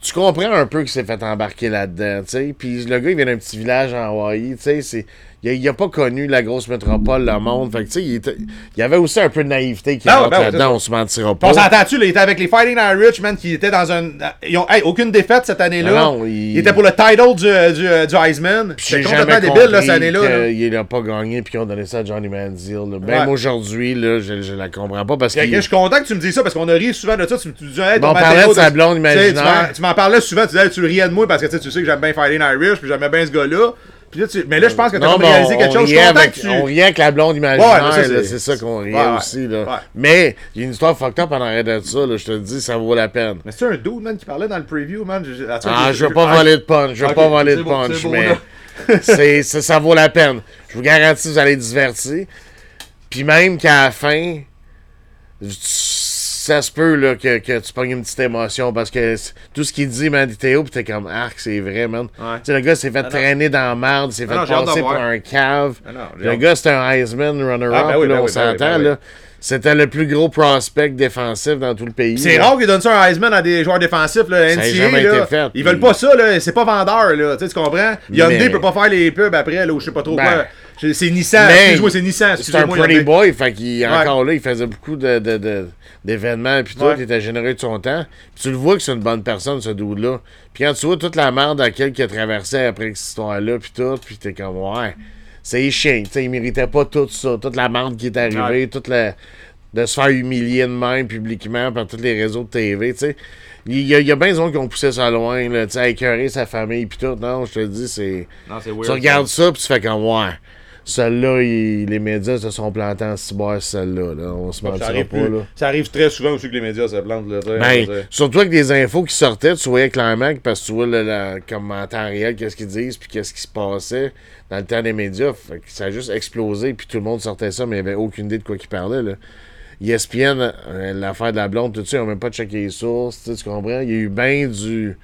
tu comprends un peu qu'il s'est fait embarquer là-dedans, tu sais. Puis le gars, il vient d'un petit village en Hawaï, tu sais, c'est... Il a, il a pas connu la grosse métropole, le monde. Fait que, tu sais, il, était- il y avait aussi un peu de naïveté qui ouais, rentre ben là-dedans, c'est on se mentira Puis On pas. s'entend-tu, là, il était avec les Fighting Irish, man, qui étaient dans un. Ils ont hey, aucune défaite cette année-là. Non, il- il... était pour le title du, du, du C'était jamais complètement débile, là, cette année-là. là. qu'il a pas gagné puis qu'ils ont donné ça à Johnny Manziel. là. Même Ouais. aujourd'hui, là, je, je la comprends pas parce que. Je suis content que tu me dises ça parce qu'on a ri souvent de ça. Tu me disais, hey, Bon, on parlait de sa de- blonde imaginaire. m'en- Tu m'en parlais souvent, tu disais, tu riais de moi parce que tu sais, tu sais que j'aime bien Fighting Irish, puis j'aimais bien ce gars-là. Puis là, tu- Mais là, je pense que tu as Non, réalisé quelque chose. Avec, que tu. on riait avec la blonde imaginaire, Ouais, c'est- ça qu'on riait Ouais, aussi. Là. Ouais. Mais il y a une histoire fucked up en arrière de ça, là, je te le dis, ça vaut la peine. Mais c'est un dude, man, qui parlait dans le preview, man. Je- Ah, je- je veux pas ah, voler de punch, je veux Ok, pas voler de punch, mais c'est, ça, ça vaut la peine. Je vous garantis, vous allez être divertis. Puis même qu'à la fin, ça se peut là, que, que tu pognes une petite émotion parce que c'est- tout ce qu'il dit, man, Théo, pis t'es comme arc, c'est vrai, man. Ouais. Tu sais, le gars s'est fait non. traîner dans la merde, s'est Ah fait non, passer pour un cave. Ah non, le gars, c'était un Heisman runner-up, Ah, ben oui, ben on oui, ben s'entend, ben oui. C'était le plus gros prospect défensif dans tout le pays. C'est rare qu'ils donnent ça un Heisman à des joueurs défensifs, là, Ça a NCAA, jamais là. été fait, Ils veulent pas ça, là. C'est pas vendeur, là. Tu comprends? Hyundai Mais- peut pas faire les pubs après, là, ou je sais pas trop Ben. quoi. C'est c'est Nissan, Mais excuse-moi, c'est Nissan, C'est un pretty boy, fait qu'il Ouais. encore là, il faisait beaucoup de, de- de- d'événements puis tout, Ouais. il était généreux de son temps. Puis tu le vois que c'est une bonne personne, ce dude-là. Puis quand tu vois toute la merde à laquelle il a traversé après cette histoire-là, puis tout, puis t'es comme, ouais, c'est chiant, tu sais, il méritait pas tout ça, toute la merde qui est arrivée, Ouais. toute la... de se faire humilier de même publiquement par tous les réseaux de TV, tu sais. Il y, a, il y a bien des gens qui ont poussé ça loin, là, tu sais, à écœurer sa famille, puis tout. Non, je te le dis, c'est... Non, c'est weird. Tu regardes ça, puis tu fais comme, ouais, celle-là, les médias se sont plantés en cyber, celle-là. Là. On se Ça mentira arrive, pas, plus- là. ça arrive très souvent aussi que les médias se plantent, là. Ben, surtout avec des infos qui sortaient, tu voyais clairement que parce que tu vois le, la- comme en temps réel qu'est-ce qu'ils disent puis qu'est-ce qui se passait dans le temps des médias. Fait que ça a juste explosé puis tout le monde sortait ça, mais il n'y avait aucune idée de quoi qu'ils parlaient. Là. ESPN, euh, l'affaire de la blonde, tout ça, ils n'ont même pas checké les sources, tu comprends? Il y a eu bien du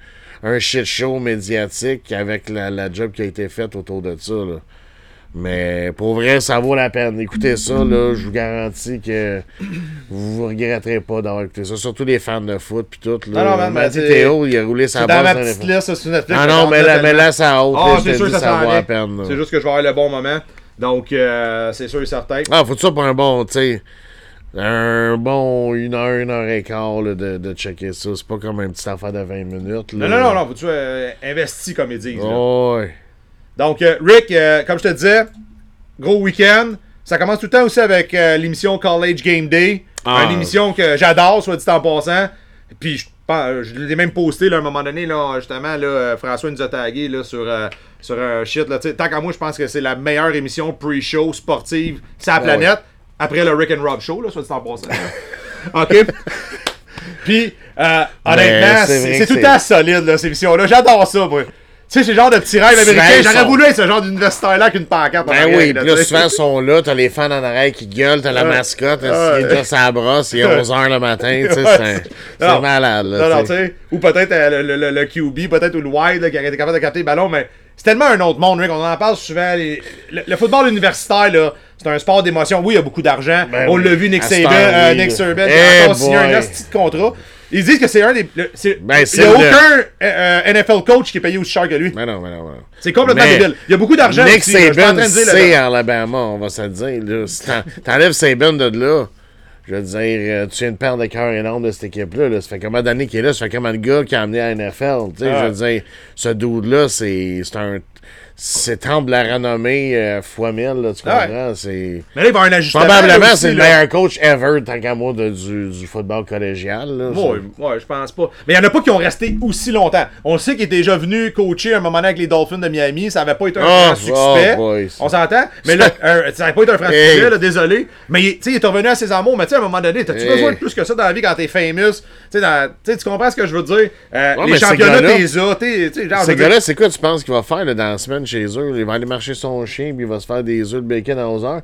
un shit show médiatique avec la, la job qui a été faite autour de ça. Là. Mais pour vrai, ça vaut la peine. Écoutez ça, là, je vous garantis que vous vous regretterez pas d'avoir écouté ça. Surtout les fans de foot puis tout. Là. Non, non, mais Théo, il a roulé sa dans base. ma dans les- petite liste, ça, sur Netflix. Ah non, mais là, mais là, ça haute. Ah, c'est sûr que ça vaut la peine. C'est juste que je vais avoir le bon moment. Donc, euh, c'est sûr et certain. Ah, faut ça pour un bon, tu sais, un bon une heure, une heure et quart là, de, de checker ça. C'est pas comme une petite affaire de 20 minutes. Non, là. non, non, non, faut-tu euh, investi, comme ils disent. là. Oh, ouais. Donc, euh, Rick, euh, comme je te disais, gros week-end. Ça commence tout le temps aussi avec euh, l'émission College Game Day. Ah. Une émission que j'adore, soit dit en passant. Puis, je, l'ai même posté là, à un moment donné, là, justement, là, François nous a tagué là, sur, euh, sur un shit. Là, tant qu'à moi, je pense que c'est la meilleure émission pre-show sportive sur la Ouais, planète. Après le Rick and Rob Show, là, soit dit en passant. OK? Puis, euh, honnêtement, c'est tout le temps solide, là, ces émissions-là. J'adore ça, moi. Tu sais, c'est le genre de petit rêve américain. J'aurais sont- voulu être ce genre d'universitaire-là avec une pancarte. en Ben oui, là, souvent, ils sont là, t'as les fans en arrière qui gueulent, t'as la mascotte, il Ouais. est déjà sa brosse, il est 11h le matin, tu sais, c'est malade, là, Non, non, tu tu sais. sais. Ou peut-être euh, le, le- le QB, peut-être ou le wide là, qui aurait été capable de capter le ballon, mais c'est tellement un autre monde, Rick. On en parle souvent. les- le, le football universitaire, là, c'est un sport d'émotion. Oui, il y a beaucoup d'argent. Ben On oui. l'a vu, Nick Saban, euh, Nick. Saban, Eh qui a encore signé un de contrat. Ils disent que c'est un des. le- Ben, il n'y a aucun euh, euh, NFL coach qui est payé aussi cher que lui. Mais non, mais non, mais non. C'est complètement Mais débile. Il y a beaucoup d'argent. Nick. Je Saban, de c'est Alabama, on va se le dire. Si t'en- t'enlèves Saban de là, je veux dire, euh, tu viens de perdre le cœur énorme de cette équipe-là. là. Ça fait combien d'années qu'il est là? Ça fait combien de gars qui a amené à la NFL? Sais, Ah. Je veux dire, ce dude-là, c'est c'est un. De la renommée euh, fois mille, là, tu comprends? Ouais. C'est... Mais là, il va y avoir un ajustement. Probablement, là, c'est le là. meilleur coach ever, tant qu'à moi, de- du, du football collégial. Là, Ouais, ouais, je pense pas. Mais il y en a pas qui ont resté aussi longtemps. On sait qu'il est déjà venu coacher un moment donné avec les Dolphins de Miami. Ça avait pas été un Oh, grand succès. oh, boy. on s'entend? Mais là, un- ça avait pas été un franc succès, là, désolé. Mais il- tu sais, il est revenu à ses amours. Mais tu sais, à un moment donné, t'as-tu Hey. besoin de plus que ça dans la vie quand t'es famous? Tu sais, dans- tu comprends ce que je veux dire? Euh, Ouais, les championnats, t'es as. t'es- tu sais, genre, je Ces gars-là, c'est quoi tu penses qu'il va faire là, dans la semaine chez eux? Il va aller marcher son chien puis il va se faire des œufs de bacon à 11 heures.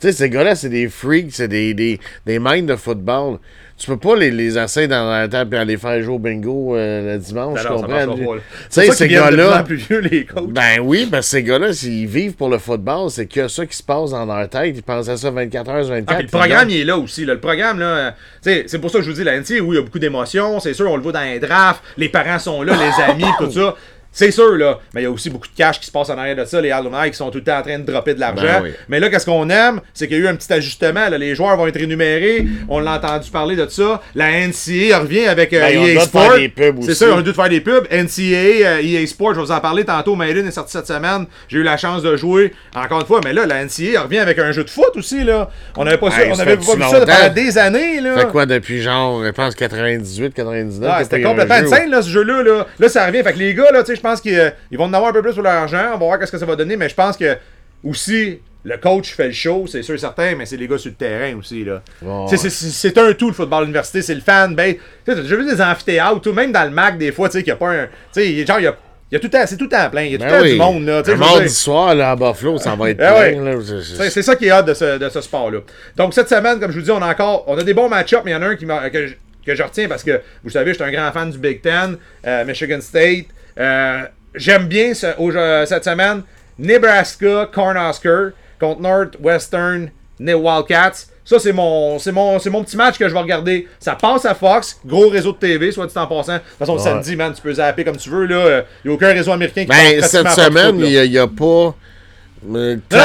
Tu sais, ces gars-là, c'est des freaks, c'est des, des, des minds de football. Tu peux pas les, les dans la table et aller faire jouer au bingo euh, le dimanche, tu comprends? Tu sais, ces gars-là... plus vieux, les coachs. Ben oui, parce que ces gars-là, s'ils vivent pour le football, c'est que ça qui se passe dans leur tête. Ils pensent à ça 24 heures sur 24. Ah, le programme, il est là aussi. là. Le programme, là, c'est pour ça que je vous dis, la NCA, oui, il y a beaucoup d'émotions. C'est sûr, on le voit dans les drafts. Les parents sont là, les amis, tout ça. C'est sûr, là. Mais il y a aussi beaucoup de cash qui se passe en arrière de ça. Les alumni qui sont tout le temps en train de dropper de l'argent. Ben oui. Mais là, qu'est-ce qu'on aime? C'est qu'il y a eu un petit ajustement. Là. Les joueurs vont être énumérés. On l'a entendu parler de ça. La NCA revient avec euh, Ben, EA pubs C'est ça, on a dû faire des pubs. NCA, euh, EA Sport, je vais vous en parler tantôt. Maiden est sorti cette semaine. J'ai eu la chance de jouer encore une fois. Mais là, la NCA revient avec un jeu de foot aussi. Là. On n'avait pas, ça, on avait pas vu ça pendant des années. Là. Fait quoi depuis genre, je pense, 98, 99? Ah, c'était complètement insane là, ce jeu-là. Là. là, ça revient. Fait que les gars, là, tu sais, je pense qu'ils euh, vont en avoir un peu plus pour leur argent. On va voir qu'est-ce que ça va donner. Mais je pense que aussi, le coach fait le show, c'est sûr et certain, mais c'est les gars sur le terrain aussi. là. C'est un tout le football université. C'est le fan. Ben, déjà vu des amphithéâtres, même dans le MAC, des fois, tu sais, qu'il n'y a pas un. Tu sais, genre, il y a, il y a tout le temps, c'est tout le temps plein. Il y a tout le Ben temps oui. du monde. Là, veux mardi soir, là, à Buffalo, ça va être Ah plein. C'est- ça qui est hâte de ce, de ce sport-là. Donc, cette semaine, comme je vous dis, on a encore on a des bons match-ups, mais il y en a un qui m'a- que, je, que je retiens parce que, vous savez, je suis un grand fan du Big Ten, euh, Michigan State. Euh, J'aime bien ce- au- euh, cette semaine Nebraska, Cornhusker contre Northwestern, les Wildcats. Ça, c'est mon, c'est mon, c'est mon petit match que je vais regarder. Ça passe à Fox, gros réseau de TV, soit dit en passant. De toute façon, le Ouais. samedi, man, tu peux zapper comme tu veux. Il n'y a aucun réseau américain qui Ben, cette semaine, il n'y a, pas. Non,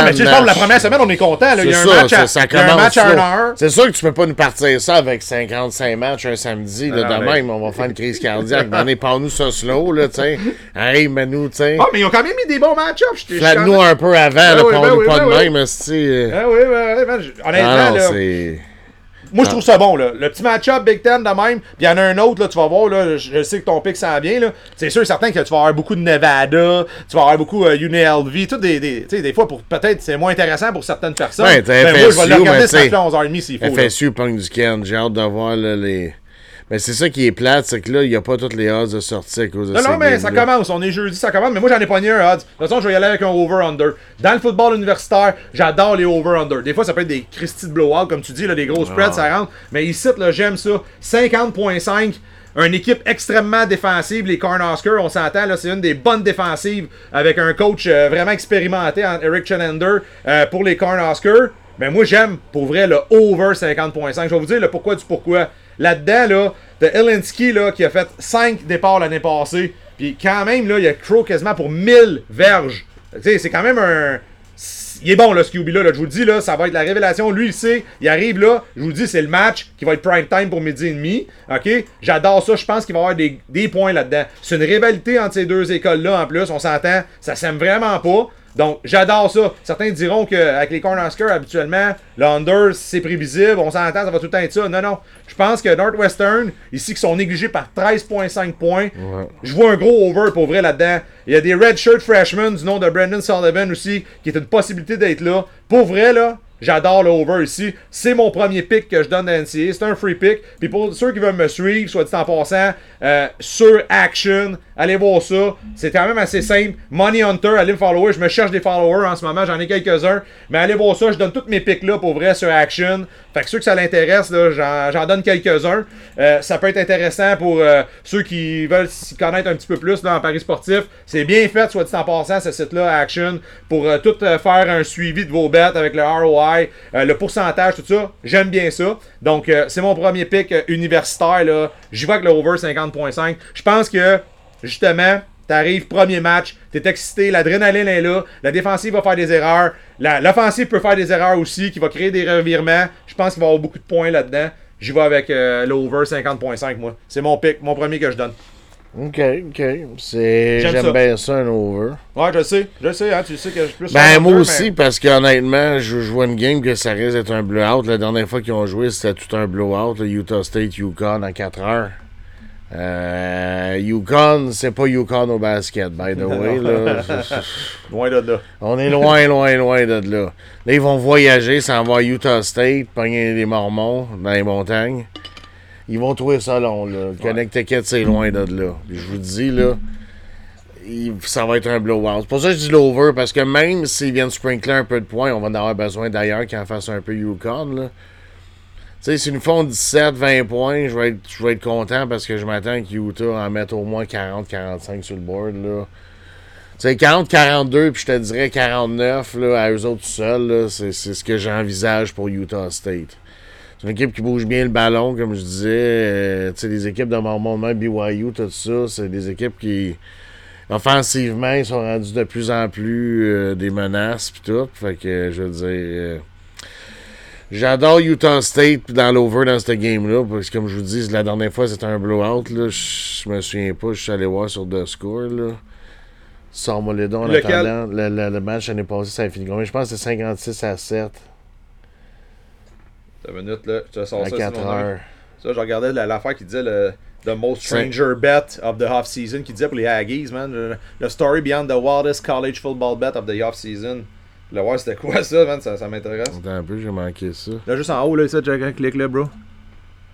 mais tu sais, je la première semaine, on est content. là. Il y a un ça, match à, ça, ça un commence match à là. 1 heure. C'est sûr que tu peux pas nous partir ça avec 55 matchs un samedi. Là, Non, non, de mais- même, on va faire une crise cardiaque. On est pas nous ça slow, là, tu sais. Arrive-nous, tu sais. Ah, mais ils ont quand même mis des bons match-ups. Flatte-nous un peu avant, Ben là, oui, pas ben nous oui, pas ben de oui. même. Ah oui, je- honnêtement, Ah non, là. Moi je trouve ça bon. Là. Le petit match-up Big Ten de même, puis il y en a un autre, là, tu vas voir, là, je, je sais que ton pic s'en vient. là. C'est sûr et certain que tu vas avoir beaucoup de Nevada, tu vas avoir beaucoup euh, UNLV, tout des, des, tu sais, des fois, pour peut-être c'est moins intéressant pour certaines personnes. Ouais, t'as mais moi, je vais FSU, le regarder ce match-là à 11h30 s'il faut. FSU pogne du Ken. J'ai hâte de voir là, les. Mais c'est ça qui est plate, c'est que là, il n'y a pas toutes les odds de sortie à cause de Non, non, mais ça commence. On est jeudi, ça commence. Mais moi, j'en ai pogné un odds. De toute façon, je vais y aller avec un over-under. Dans le football universitaire, j'adore les over-under. Des fois, ça peut être des Christy de blowout, comme tu dis, là, des gros spreads, Ah. ça rentre. Mais ici, là, j'aime ça. 50.5. Une équipe extrêmement défensive, les Cornhuskers, on s'entend, là, c'est une des bonnes défensives avec un coach euh, vraiment expérimenté, en Eric Chenender, euh, pour les Cornhuskers. Mais moi, j'aime, pour vrai, le over 50.5. Je vais vous dire le pourquoi du pourquoi. Là-dedans, là, t'as Elinski, là, qui a fait 5 départs l'année passée. Puis quand même, là, il a Crow quasiment pour 1000 verges. Tu sais, c'est quand même un... Il est bon, là, ce QB là, là, je vous le dis, là, ça va être la révélation. Lui, il sait, il arrive là, je vous le dis, c'est le match qui va être prime time pour midi et demi. OK? J'adore ça, je pense qu'il va y avoir des, des points là-dedans. C'est une rivalité entre ces deux écoles-là en plus, on s'entend, ça s'aime vraiment pas. Donc, j'adore ça. Certains diront qu'avec les Cornhuskers, habituellement, le under, c'est prévisible, on s'entend, ça va tout le temps être ça. Non, non. Je pense que Northwestern, ici, qui sont négligés par 13,5 points, je vois un gros over pour vrai là-dedans. Il y a des redshirt freshmen du nom de Brandon Sullivan aussi, qui est une possibilité d'être là. Pour vrai, là, J'adore le over ici. C'est mon premier pick que je donne à NCA. C'est un free pick. Puis pour ceux qui veulent me suivre, soit dit en passant, euh, sur Action, allez voir ça. C'est quand même assez simple. Money Hunter, allez me follower. Je me cherche des followers en ce moment. J'en ai quelques-uns. Mais allez voir ça. Je donne tous mes picks là pour vrai sur Action. Fait que ceux que ça l'intéresse, j'en, donne quelques-uns. Euh, ça peut être intéressant pour euh, ceux qui veulent s'y connaître un petit peu plus là, en paris sportif. C'est bien fait, soit dit en passant, ce site-là, Action, pour euh, tout faire un suivi de vos bêtes avec le ROI, le pourcentage, tout ça. J'aime bien ça. Donc, c'est mon premier euh, universitaire. J'y vais avec le over 50.5. Je pense que, justement, T'arrives, premier match, t'es excité, l'adrénaline est là, la défensive va faire des erreurs, l'offensive peut faire des erreurs aussi, qui va créer des revirements. Je pense qu'il va y avoir beaucoup de points là-dedans. J'y vais avec euh, l'over 50.5, moi. C'est mon pick, mon premier que je donne. Ok, ok. C'est... J'aime bien ça, un over. Ouais, je sais. Je sais, hein. Tu sais que je suis plus. Ben, moi aussi, mais- parce qu'honnêtement, je je vois une game que ça risque d'être un blowout. La dernière fois qu'ils ont joué, c'était tout un blowout. le Utah State, Yukon à 4 heures. Euh, Yukon, c'est pas Yukon au basket, by the way. Là. Loin de là. On est loin, loin, loin de là. Là, ils vont voyager, s'en va à Utah State, pogner les Mormons dans les montagnes. Ils vont trouver ça long, là. Le Connecticut, c'est loin de là. Je vous dis, là, ça va être un blowout. C'est pour ça que je dis l'over, parce que même s'ils viennent sprinkler un peu de points, on va en avoir besoin d'ailleurs qu'ils en fassent un peu Yukon, là. Sais, s'ils nous font 17, 20 points, je vais être, être content parce que je m'attends que Utah en mette au moins 40, 45 sur le board, là. Tu sais, 40, 42, puis je te dirais 49, là, à eux autres seuls, là, c'est, c'est ce que j'envisage pour Utah State. C'est une équipe qui bouge bien le ballon, comme je disais. Euh, tu sais, les équipes de Mormon, même BYU, tout ça, c'est des équipes qui, offensivement, ils sont rendus de plus en plus euh, des menaces, puis tout. Fait que, je veux dire... euh, J'adore Utah State dans l'over dans cette game-là, parce que comme je vous dis, la dernière fois c'était un blowout. Là. Je me souviens pas, je suis allé voir sur The Score. Là. Sors-moi les dons en attendant. Le, le- le match l'année passée, ça a fini combien? Je pense que c'est 56 à 7 Deux minutes, là. Je te sors à ça. 4 sinon, heures. Ça, je regardais la- l'affaire qui disait le The Most Stranger Bet of the Off-Season, qui disait pour les Aggies, man. Le, le story beyond the wildest college football bet of the off-season. Le voir, c'était quoi ça, man? Ça, ça m'intéresse. Attends un peu, j'ai manqué ça. Là, juste en haut, là, ça, check, clique là, bro.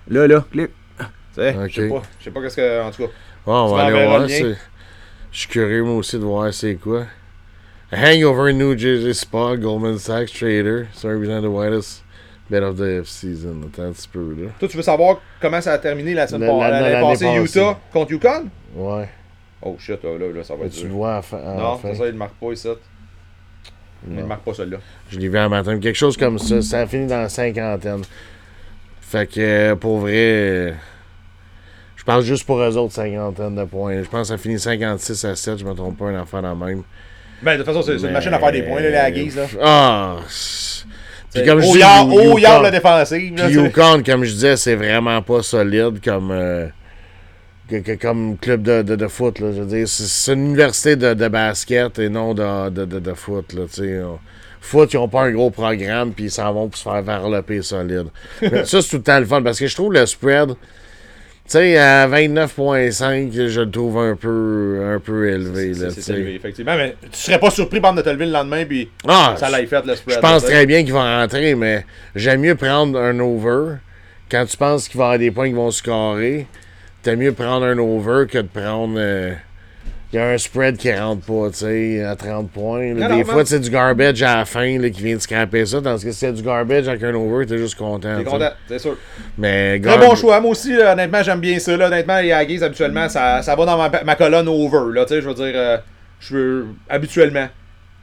Là, là, clique. Tu sais, je sais pas. Je sais pas qu'est-ce que. En tout cas. Ouais, on va aller voir. Je suis curieux, moi aussi, de voir c'est quoi. Hangover New Jersey Spa, Goldman Sachs Trader. Sorry, represent the widest bet of the season. Attends un petit peu, là. Toi, tu veux savoir comment ça a terminé la semaine La- pa- la- l'année passée, passée. Utah contre Yukon? Ouais. Oh shit, là, là, là, ça va être Tu le dur. vois la fin. Non, ça, il ne marque pas ici. Il ne marque pas celui-là. Je l'ai vu un matin. Quelque chose comme ça. Ça a fini dans la cinquantaine. Fait que euh, pour vrai, je pense juste pour eux autres, cinquantaine de points. Je pense que ça finit 56 à 7. Je me trompe pas, un enfant dans même. Ben, de toute façon, c'est une machine à faire des points, là, les Aggies. Là. Ah! Puis comme je dis, au yard, la défensive. Puis comme je disais, c'est vraiment pas solide comme, euh, que- que- comme club de, de, de foot. Là, je veux dire, c'est, une université de, de basket et non de, de, de, de foot. Là. Foot, ils ont pas un gros programme, puis ils s'en vont pour se faire varloper solide. Mais ça, c'est tout le temps le fun, parce que je trouve le spread, tu sais, à 29.5, je le trouve un peu, un peu élevé. C'est- élevé, effectivement. Mais tu serais pas surpris, par de te lever le lendemain, puis Ah, ça l'a fait le spread. Je pense très bien qu'il va rentrer, mais j'aime mieux prendre un over quand tu penses qu'il va y avoir des points qui vont scorer. T'aimes mieux prendre un over que de prendre. euh, Il y a un spread qui rentre pas, tu sais, à 30 points. là. Non, des non, fois, c'est du garbage à la fin là, qui vient de scraper ça, tandis que si c'est du garbage avec un over, t'es juste content. T'es content, c'est sûr. Mais Très bon choix. Moi aussi, là, honnêtement, j'aime bien ça. Là. Honnêtement, les Aggies, habituellement, ça, ça va dans ma, ma colonne over. Là, tu sais, je veux dire, euh, je veux, habituellement.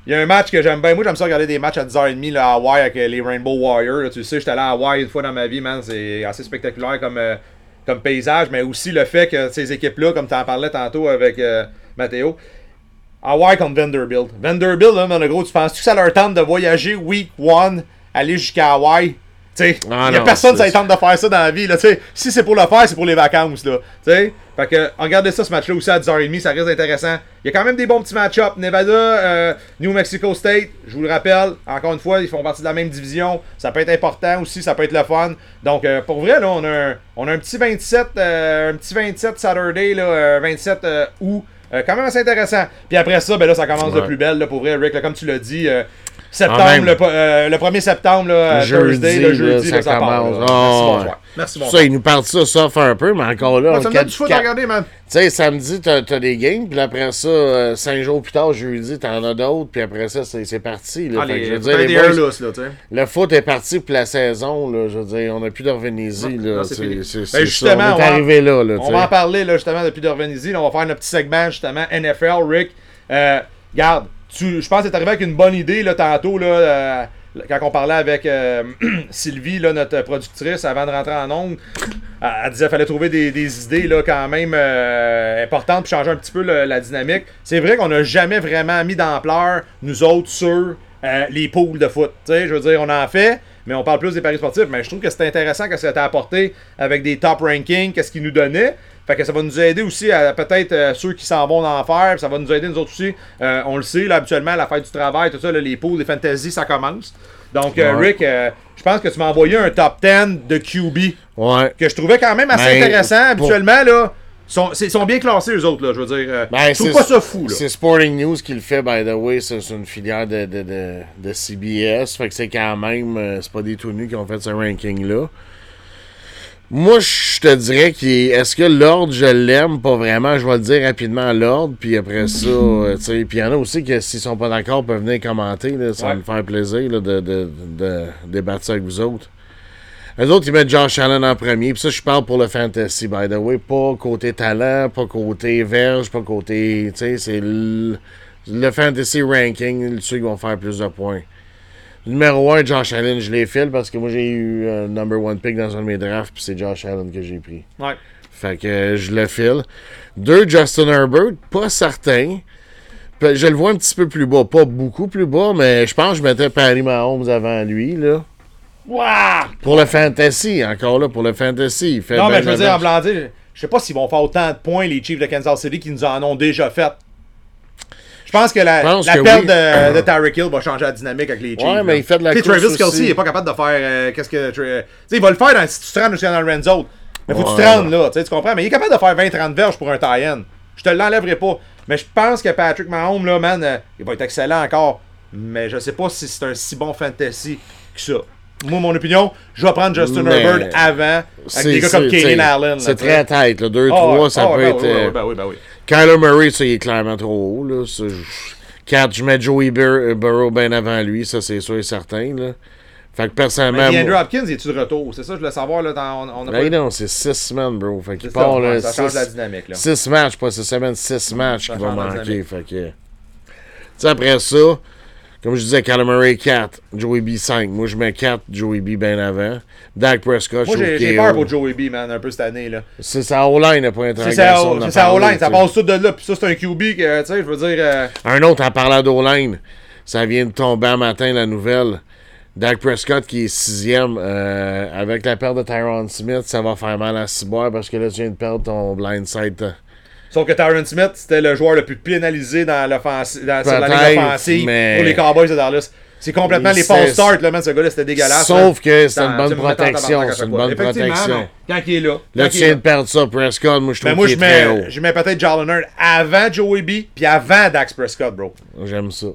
Il y a un match que j'aime bien. Moi, j'aime ça regarder des matchs à 10h30 là, à Hawaii avec euh, les Rainbow Warriors. là. Tu sais, j'étais allé à Hawaii une fois dans ma vie, man. C'est assez spectaculaire comme, euh, comme paysage, mais aussi le fait que ces équipes-là, comme tu en parlais tantôt avec euh, Mathéo, Hawaii contre Vanderbilt. Vanderbilt, là, dans le gros, tu penses-tu que ça leur tente de voyager week one, aller jusqu'à Hawaii? Tu sais, il Ah y a non, personne qui tente de faire ça dans la vie. Là, tu sais. si c'est pour le faire, c'est pour les vacances. Là, tu sais. Fait que, regardez ça, ce match-là aussi à 10h30, ça risque intéressant. Il y a quand même des bons petits match-ups. Nevada, euh, New Mexico State, je vous le rappelle, encore une fois, ils font partie de la même division. Ça peut être important aussi, ça peut être le fun. Donc, euh, pour vrai, là, on a un, on a un petit 27, euh, un petit 27 Saturday, là, euh, 27 euh, août. Quand même assez intéressant. Puis après ça, ben là, ça commence de plus belle, là, pour vrai, Rick, là, comme tu l'as dit. Septembre, Ah, le, po- euh, le 1er septembre, là, Jeudi, Thursday, le là, jeudi, ça là, ça part, commence. là. Ah, Merci, ouais. bonsoir. Merci, Ça, ils nous partent ça, ça fait un peu, mais encore là, ça me donne du quatre- foot à quatre- regarder, man. Tu sais, samedi, t'as as des games, puis après ça, euh, cinq jours plus tard, jeudi, t'en as d'autres, puis après ça, c'est c'est parti. Là. Ah, les, je veux dire, les boys, là, le foot est parti pour la saison, là, je veux dire, on n'a plus c'est- Ben, justement, on on est va- arrivé là, On va en parler là, justement depuis d'Organiser. On va faire notre petit segment justement NFL, Rick. Euh, garde, tu, je pense que t'es arrivé avec une bonne idée là, tantôt là, euh, quand on parlait avec euh, Sylvie, là, notre productrice, avant de rentrer en ongle. Elle, disait qu'il fallait trouver des, idées là, quand même euh, importantes puis changer un petit peu la dynamique. C'est vrai qu'on n'a jamais vraiment mis d'ampleur, nous autres, sur les poules de foot. Tu je veux dire, on en fait, mais on parle plus des paris sportifs. Mais je trouve que c'était intéressant que ça t'a apporté avec des top rankings, qu'est-ce qu'ils nous donnaient. Fait que ça va nous aider aussi à peut-être euh, ceux qui s'en vont en faire, ça va nous aider nous autres aussi. Euh, on le sait, là, habituellement, la fête du travail, tout ça, là, les poules, les fantasy, ça commence. Donc, euh, Ouais. Rick, je pense que tu m'as envoyé un top 10 de QB Ouais. que je trouvais quand même assez Ben, intéressant. pour- Habituellement, là, sont, sont bien classés, eux autres, là, je veux dire. Ben, je trouve c'est- pas ça fou, là. C'est Sporting News qui le fait, by the way. C'est une filière de, de, de, de CBS. Fait que c'est quand même. c'est pas des tout nus qui ont fait ce ranking-là. Moi, je te dirais qu'il est- Est-ce que l'ordre, je l'aime Pas vraiment? Je vais le dire rapidement l'ordre. Puis après ça, euh, tu sais. Puis il y en a aussi que s'ils sont pas d'accord, peuvent venir commenter. Là, ça va Ouais. me faire plaisir là, de, de, de débattre ça avec vous autres. Les autres, ils mettent Josh Allen en premier. Puis ça, je parle pour le fantasy, by the way. Pas côté talent, pas côté verge, pas côté. Tu sais, c'est le, le fantasy ranking, ceux qui vont faire plus de points. Numéro 1, Josh Allen, je l'ai fait parce que moi, j'ai eu un number one pick dans un de mes drafts. Puis c'est Josh Allen que j'ai pris. Ouais. Fait que euh, je le file. Deux, Justin Herbert, pas certain. Je le vois un petit peu plus bas. Pas beaucoup plus bas, mais je pense que je mettais Paris Mahomes avant lui, là. Wouah! Pour le fantasy, encore là, pour le fantasy. Il fait Non, ben mais je veux dire, en blanc, je sais pas s'ils vont faire autant de points, les Chiefs de Kansas City, qui nous en ont déjà fait. Je pense que la, Je pense la que perte oui. de, de Tyreek Hill va changer la dynamique avec les Chiefs. Ouais, mais il fait de la course Travis Kelsey, aussi. il est pas capable de faire. euh, Qu'est-ce que. Tra- Tu sais, il va le faire dans, si tu te rends jusqu'à dans le zone. Mais faut que tu te rendes là, tu sais, tu comprends? Mais il est capable de faire 20-30 verges pour un tie-in. Je te l'enlèverai pas. Mais je pense que Patrick Mahomes, là, man, euh, il va être excellent encore. Mais je sais pas si c'est un si bon fantasy que ça. Moi, mon opinion, je vais prendre Justin Mais- Herbert avant, avec des gars comme t'sais, Allen. C'est très tête, là. 2, Ah 3, ouais, ça ah peut ouais, être. ouais, euh, ben oui, ben oui. Kyler Murray, ça, il est clairement trop haut, là. Ça, je- 4, je mets Joey Bur- Burrow bien avant lui, ça, c'est sûr et certain, là. Fait que personnellement. Mais Andrew moi- Hopkins, est-tu de retour? C'est ça, je voulais savoir. Là, on, on a Ben pas... non, c'est 6 semaines, bro. Fait qu'il part, là. ça change six- la dynamique. Là. 6 matchs, pas 6 semaines, 6 matchs qui vont change manquer. Fait que. Tu sais, après ça, comme je disais, Kyler Murray 4, Joey B 5. Moi, je mets 4, Joey B bien avant. Dak Prescott, Moi, j'ai peur pour. Joey B, man, un peu cette année. là. C'est sa O-line, le point C'est sa O-line, ça passe tout de là. Puis ça, c'est un QB que, tu sais, je veux dire. euh, Un autre en parlant d'O-line, ça vient de tomber un matin la nouvelle. Dak Prescott qui est sixième euh, avec la perte de Tyron Smith, ça va faire mal à Ciboire parce que là tu viens de perdre ton blindside. Sauf que Tyron Smith, c'était le joueur le plus pénalisé dans dans sur la ligne offensive mais- pour les Cowboys de Dallas. C'est complètement Il les false starts, là, man, ce gars-là, c'était dégueulasse. Sauf que c'est une bonne protection, c'est une bonne protection. Quand il est là. Là tu viens de perdre ça, Prescott, moi je Mais trouve moi, je qu'il est très haut. mets, je mets peut-être Jalen Hurd avant Joey B, puis avant Dax Prescott, bro. J'aime ça.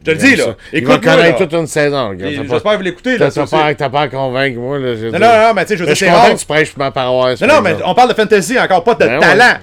Je te le dis, là. Il va Écoute-moi, connaître toute une saison. J'espère pas- que vous l'écoutez, là. T'as pas pas à convaincre moi. Là, Non, non, non, mais tu sais, je veux dire, je suis c'est content rare. que tu prêches pour ma paroisse. Non, non, mais on parle de fantasy, encore pas de Ben talent.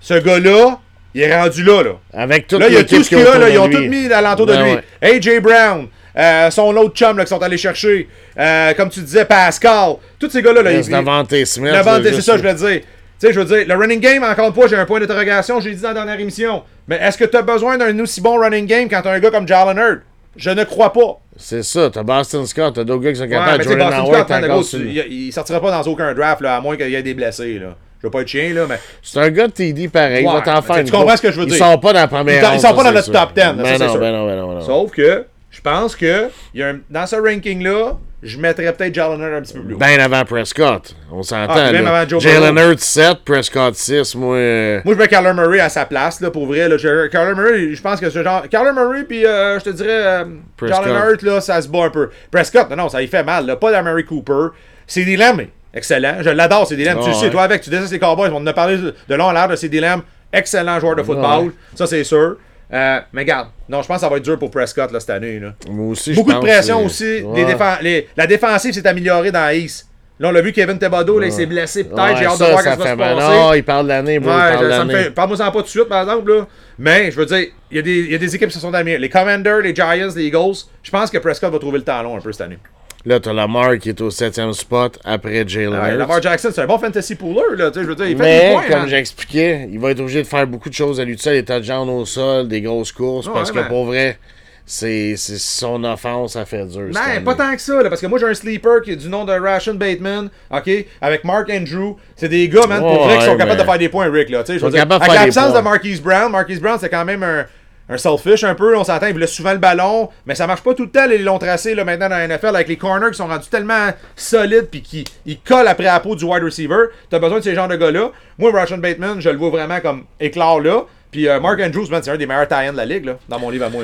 Ce gars-là, il est rendu là, là. Avec toute Là, il y a tout ce qui qu'il a, là, ils de ont tout mis alentour de Ben lui. AJ Brown, euh, son autre chum là, qui sont allés chercher. Euh, comme tu disais, Pascal. Tous ces gars-là, là, C'est ils- Davante Smith. Davante, là, c'est ça, je voulais dire. Tu sais, je veux dire, le running game, encore une fois, j'ai un point d'interrogation, j'ai dit dans la dernière émission. Mais est-ce que tu as besoin d'un aussi bon running game quand tu as un gars comme Jalen Hurd? Je ne crois pas. C'est ça, t'as Boston Scott, t'as d'autres gars qui sont capables. sais, Jordan Howard, Scott, il, il sortira pas dans aucun draft, là, à moins qu'il y ait des blessés. Là. Je veux pas être chien, là, mais. C'est un gars de TD pareil, il va t'en faire tu comprends ce que je veux Ils dire. sont pas dans la première Ils ils sont pas dans c'est notre sûr. top 10, ça, Ben c'est non, sûr. ben non, ben non, non. Sauf que, je pense que y a un- dans ce ranking-là, je mettrais peut-être Jalen Hurd un petit peu plus haut. Ben avant Prescott, on s'entend. Ah, même là. avant Joe Jalen. Hurts 7, Prescott 6, moi... euh, Moi, je mets Kyler Murray à sa place, là, pour vrai. Là. Je- Kyler Murray, je pense que ce genre. Kyler Murray, puis euh, je te dirais, euh. Jalen Hurts, là, ça se bat un peu. Prescott, non, non, ça y fait mal. Là. Pas d'Amari Cooper. CD Lamb, excellent. Je l'adore, CD Lamb. tu le Ah, sais, ouais. toi, avec, tu détestes les Cowboys. On en a parlé de long en l'air de CD Lamb. Excellent joueur de football. Ouais. Ça, c'est sûr. Euh, mais regarde, non, je pense que ça va être dur pour Prescott là, cette année. Là. moi aussi, je Beaucoup de pression que- aussi. Les les- la défensive s'est améliorée dans East. Là, on l'a vu, Kevin Thibodeau, là, il s'est blessé peut-être. Ouais, J'ai hâte de ça, voir ça ce qui va fait se passer. Non, il parle de l'année, Ouais, ça fait. Parle-moi ça pas tout de suite, par exemple, là. Mais, je veux dire, il y, a des- il y a des équipes qui se sont améliorées. Les Commanders, les Giants, les Eagles. Je pense que Prescott va trouver le long un peu cette année. Là, t'as Lamar qui est au 7e spot après Jalen Ouais, Hurts. Lamar Jackson, c'est un bon fantasy pooler, là. Je veux dire, il fait Mais, des points. comme man. j'expliquais, il va être obligé de faire beaucoup de choses à lui seul, des touchdowns au sol, des grosses courses, Ouais, parce que pour vrai, c'est son offense, ça fait dur. année. pas tant que ça, là, parce que moi j'ai un sleeper qui est du nom de Ration Bateman, ok, avec Mark Andrew. C'est des gars, man, pour Ouais, vrai, qui sont capables de faire des points, Rick, là. Je veux dire, avec faire l'absence de. Marquise Brown, Marquise Brown, c'est quand même un, un selfish un peu. On s'entend, il voulait souvent le ballon, mais ça marche pas tout le temps les longs tracés là, maintenant dans la NFL avec les corners qui sont rendus tellement solides puis qui ils collent après la peau du wide receiver. T'as besoin de ces genres de gars-là. Moi, Russian Bateman, je le vois vraiment comme éclore là. Puis euh, Mark Andrews, c'est un des meilleurs tie de la ligue là, dans mon livre à moi.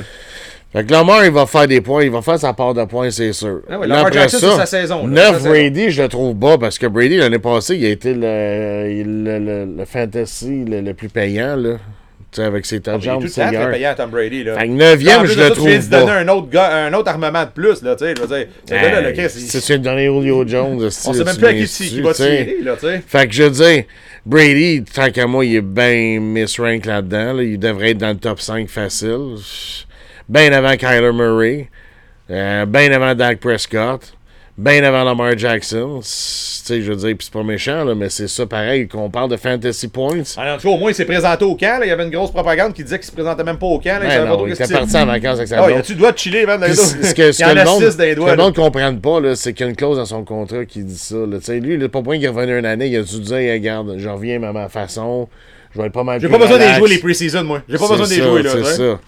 Fait que Lamar, il va faire des points, il va faire sa part de points, c'est sûr. Ah ouais, Lamar après Jackson, c'est sa saison, là, 9 sa saison. Brady, je le trouve bas parce que Brady, l'année passée, il a été le, le, le- le fantasy le, le plus payant, là. Sais, avec ses touchdowns, tout le temps payant à Tom Brady là. Fait que 9e, En plus je le ça, tu viens de trouve donner un autre, gars, un autre armement de plus, là, tu sais, je veux dire. Gars-là, le Hey, Chris, Si il- tu as donné Julio Jones, on sait même plus à qui, qui, va tirer, là, tu sais. Fait que je veux dire, Brady, tant qu'à moi, il est bien misrank là-dedans. là. Il devrait être dans le top 5 facile. Bien avant Kyler Murray. Euh, bien avant Dak Prescott. Bien avant Lamar Jackson. Tu sais, je veux dire, c'est pas méchant, là, mais c'est ça pareil, qu'on parle de fantasy points. Ah, En tout cas, au moins, il s'est présenté au camp. Là. Il y avait une grosse propagande qui disait qu'il se présentait même pas au camp. Là. Ben non, il était parti en vacances avec sa Ah, le doigt de chiller, man, dans les Puis dos? ce que, ce Il que en le monde, dans les ce que doigts. le monde comprenne pas, là, c'est qu'il y a une clause dans son contrat qui dit ça. là. Tu sais, lui, il n'a pas besoin qu'il revienne une année. Il a dû dire, regarde, je reviens à ma façon. Je vais être pas mal J'ai pas besoin de jouer les preseason, moi. J'ai pas besoin de jouer, là. C'est tu ça.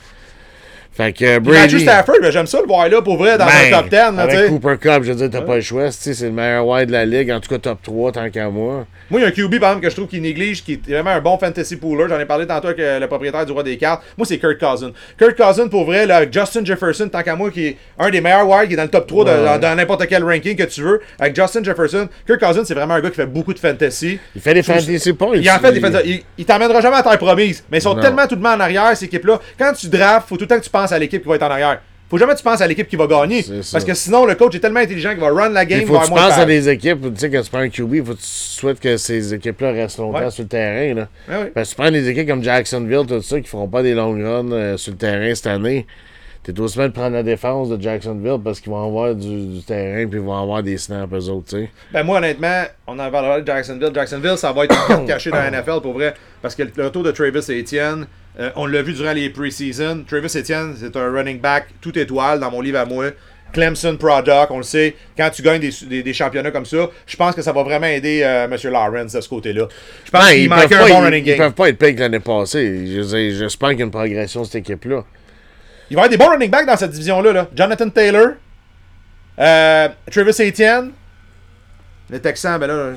Fait que Brady. Matthew Stafford, ben, j'aime ça le voir là, pour vrai, dans ben, un top 10, là, tu avec. Cooper Cup, je veux dire, t'as pas le choix. C'est le meilleur wide de la ligue, en tout cas top 3 tant qu'à moi. Moi, il y a un QB, par exemple, que je trouve qu'il néglige, qui est vraiment un bon fantasy pooler. J'en ai parlé tantôt avec euh, le propriétaire du Roi des cartes. Moi, c'est Kurt Cousin. Kurt Cousin, pour vrai, là, avec Justin Jefferson, tant qu'à moi, qui est un des meilleurs wides, qui est dans le top 3 de- dans, dans n'importe quel ranking que tu veux. Avec Justin Jefferson, Kurt Cousin, c'est vraiment un gars qui fait beaucoup de fantasy. Il fait des fantasy points. Il en fait des fantasy. Il, il t'emmènera jamais à terre promise. Mais ils sont Non. tellement tout le monde en arrière, cette équipe-là. Quand tu drafts, faut tout le temps que tu penses à l'équipe qui va être en arrière. Faut jamais que tu penses à l'équipe qui va gagner. Parce que sinon, le coach est tellement intelligent qu'il va run la game. Il faut que tu penses à des équipes, tu sais, quand tu prends un QB, il faut que tu souhaites que ces équipes-là restent longtemps Ouais. sur le terrain. Là. Ouais, ouais. Parce que tu prends des équipes comme Jacksonville, tout ça, qui feront pas des long runs euh, sur le terrain cette année. T'es aussi bien de prendre la défense de Jacksonville parce qu'ils vont avoir du, du terrain puis ils vont avoir des snaps eux autres, tu sais. Ben moi honnêtement, on en parlera de Jacksonville. Jacksonville, ça va être cachée dans la NFL pour vrai. Parce que le retour de Travis Etienne, euh, on l'a vu durant les preseason. Travis Etienne, c'est un running back tout étoile dans mon livre à moi. Clemson Product, on le sait. Quand tu gagnes des, des- des championnats comme ça, je pense que ça va vraiment aider euh, M. Lawrence de ce côté-là. Je pense Ben, qu'il ils, peuvent un bon ils- running ils game. peuvent pas être pires que l'année passée. Je J'espère qu'il y a une progression de cette équipe-là. Il va y avoir des bons running backs dans cette division-là. là. Jonathan Taylor, euh, Travis Etienne, le Texan, ben là,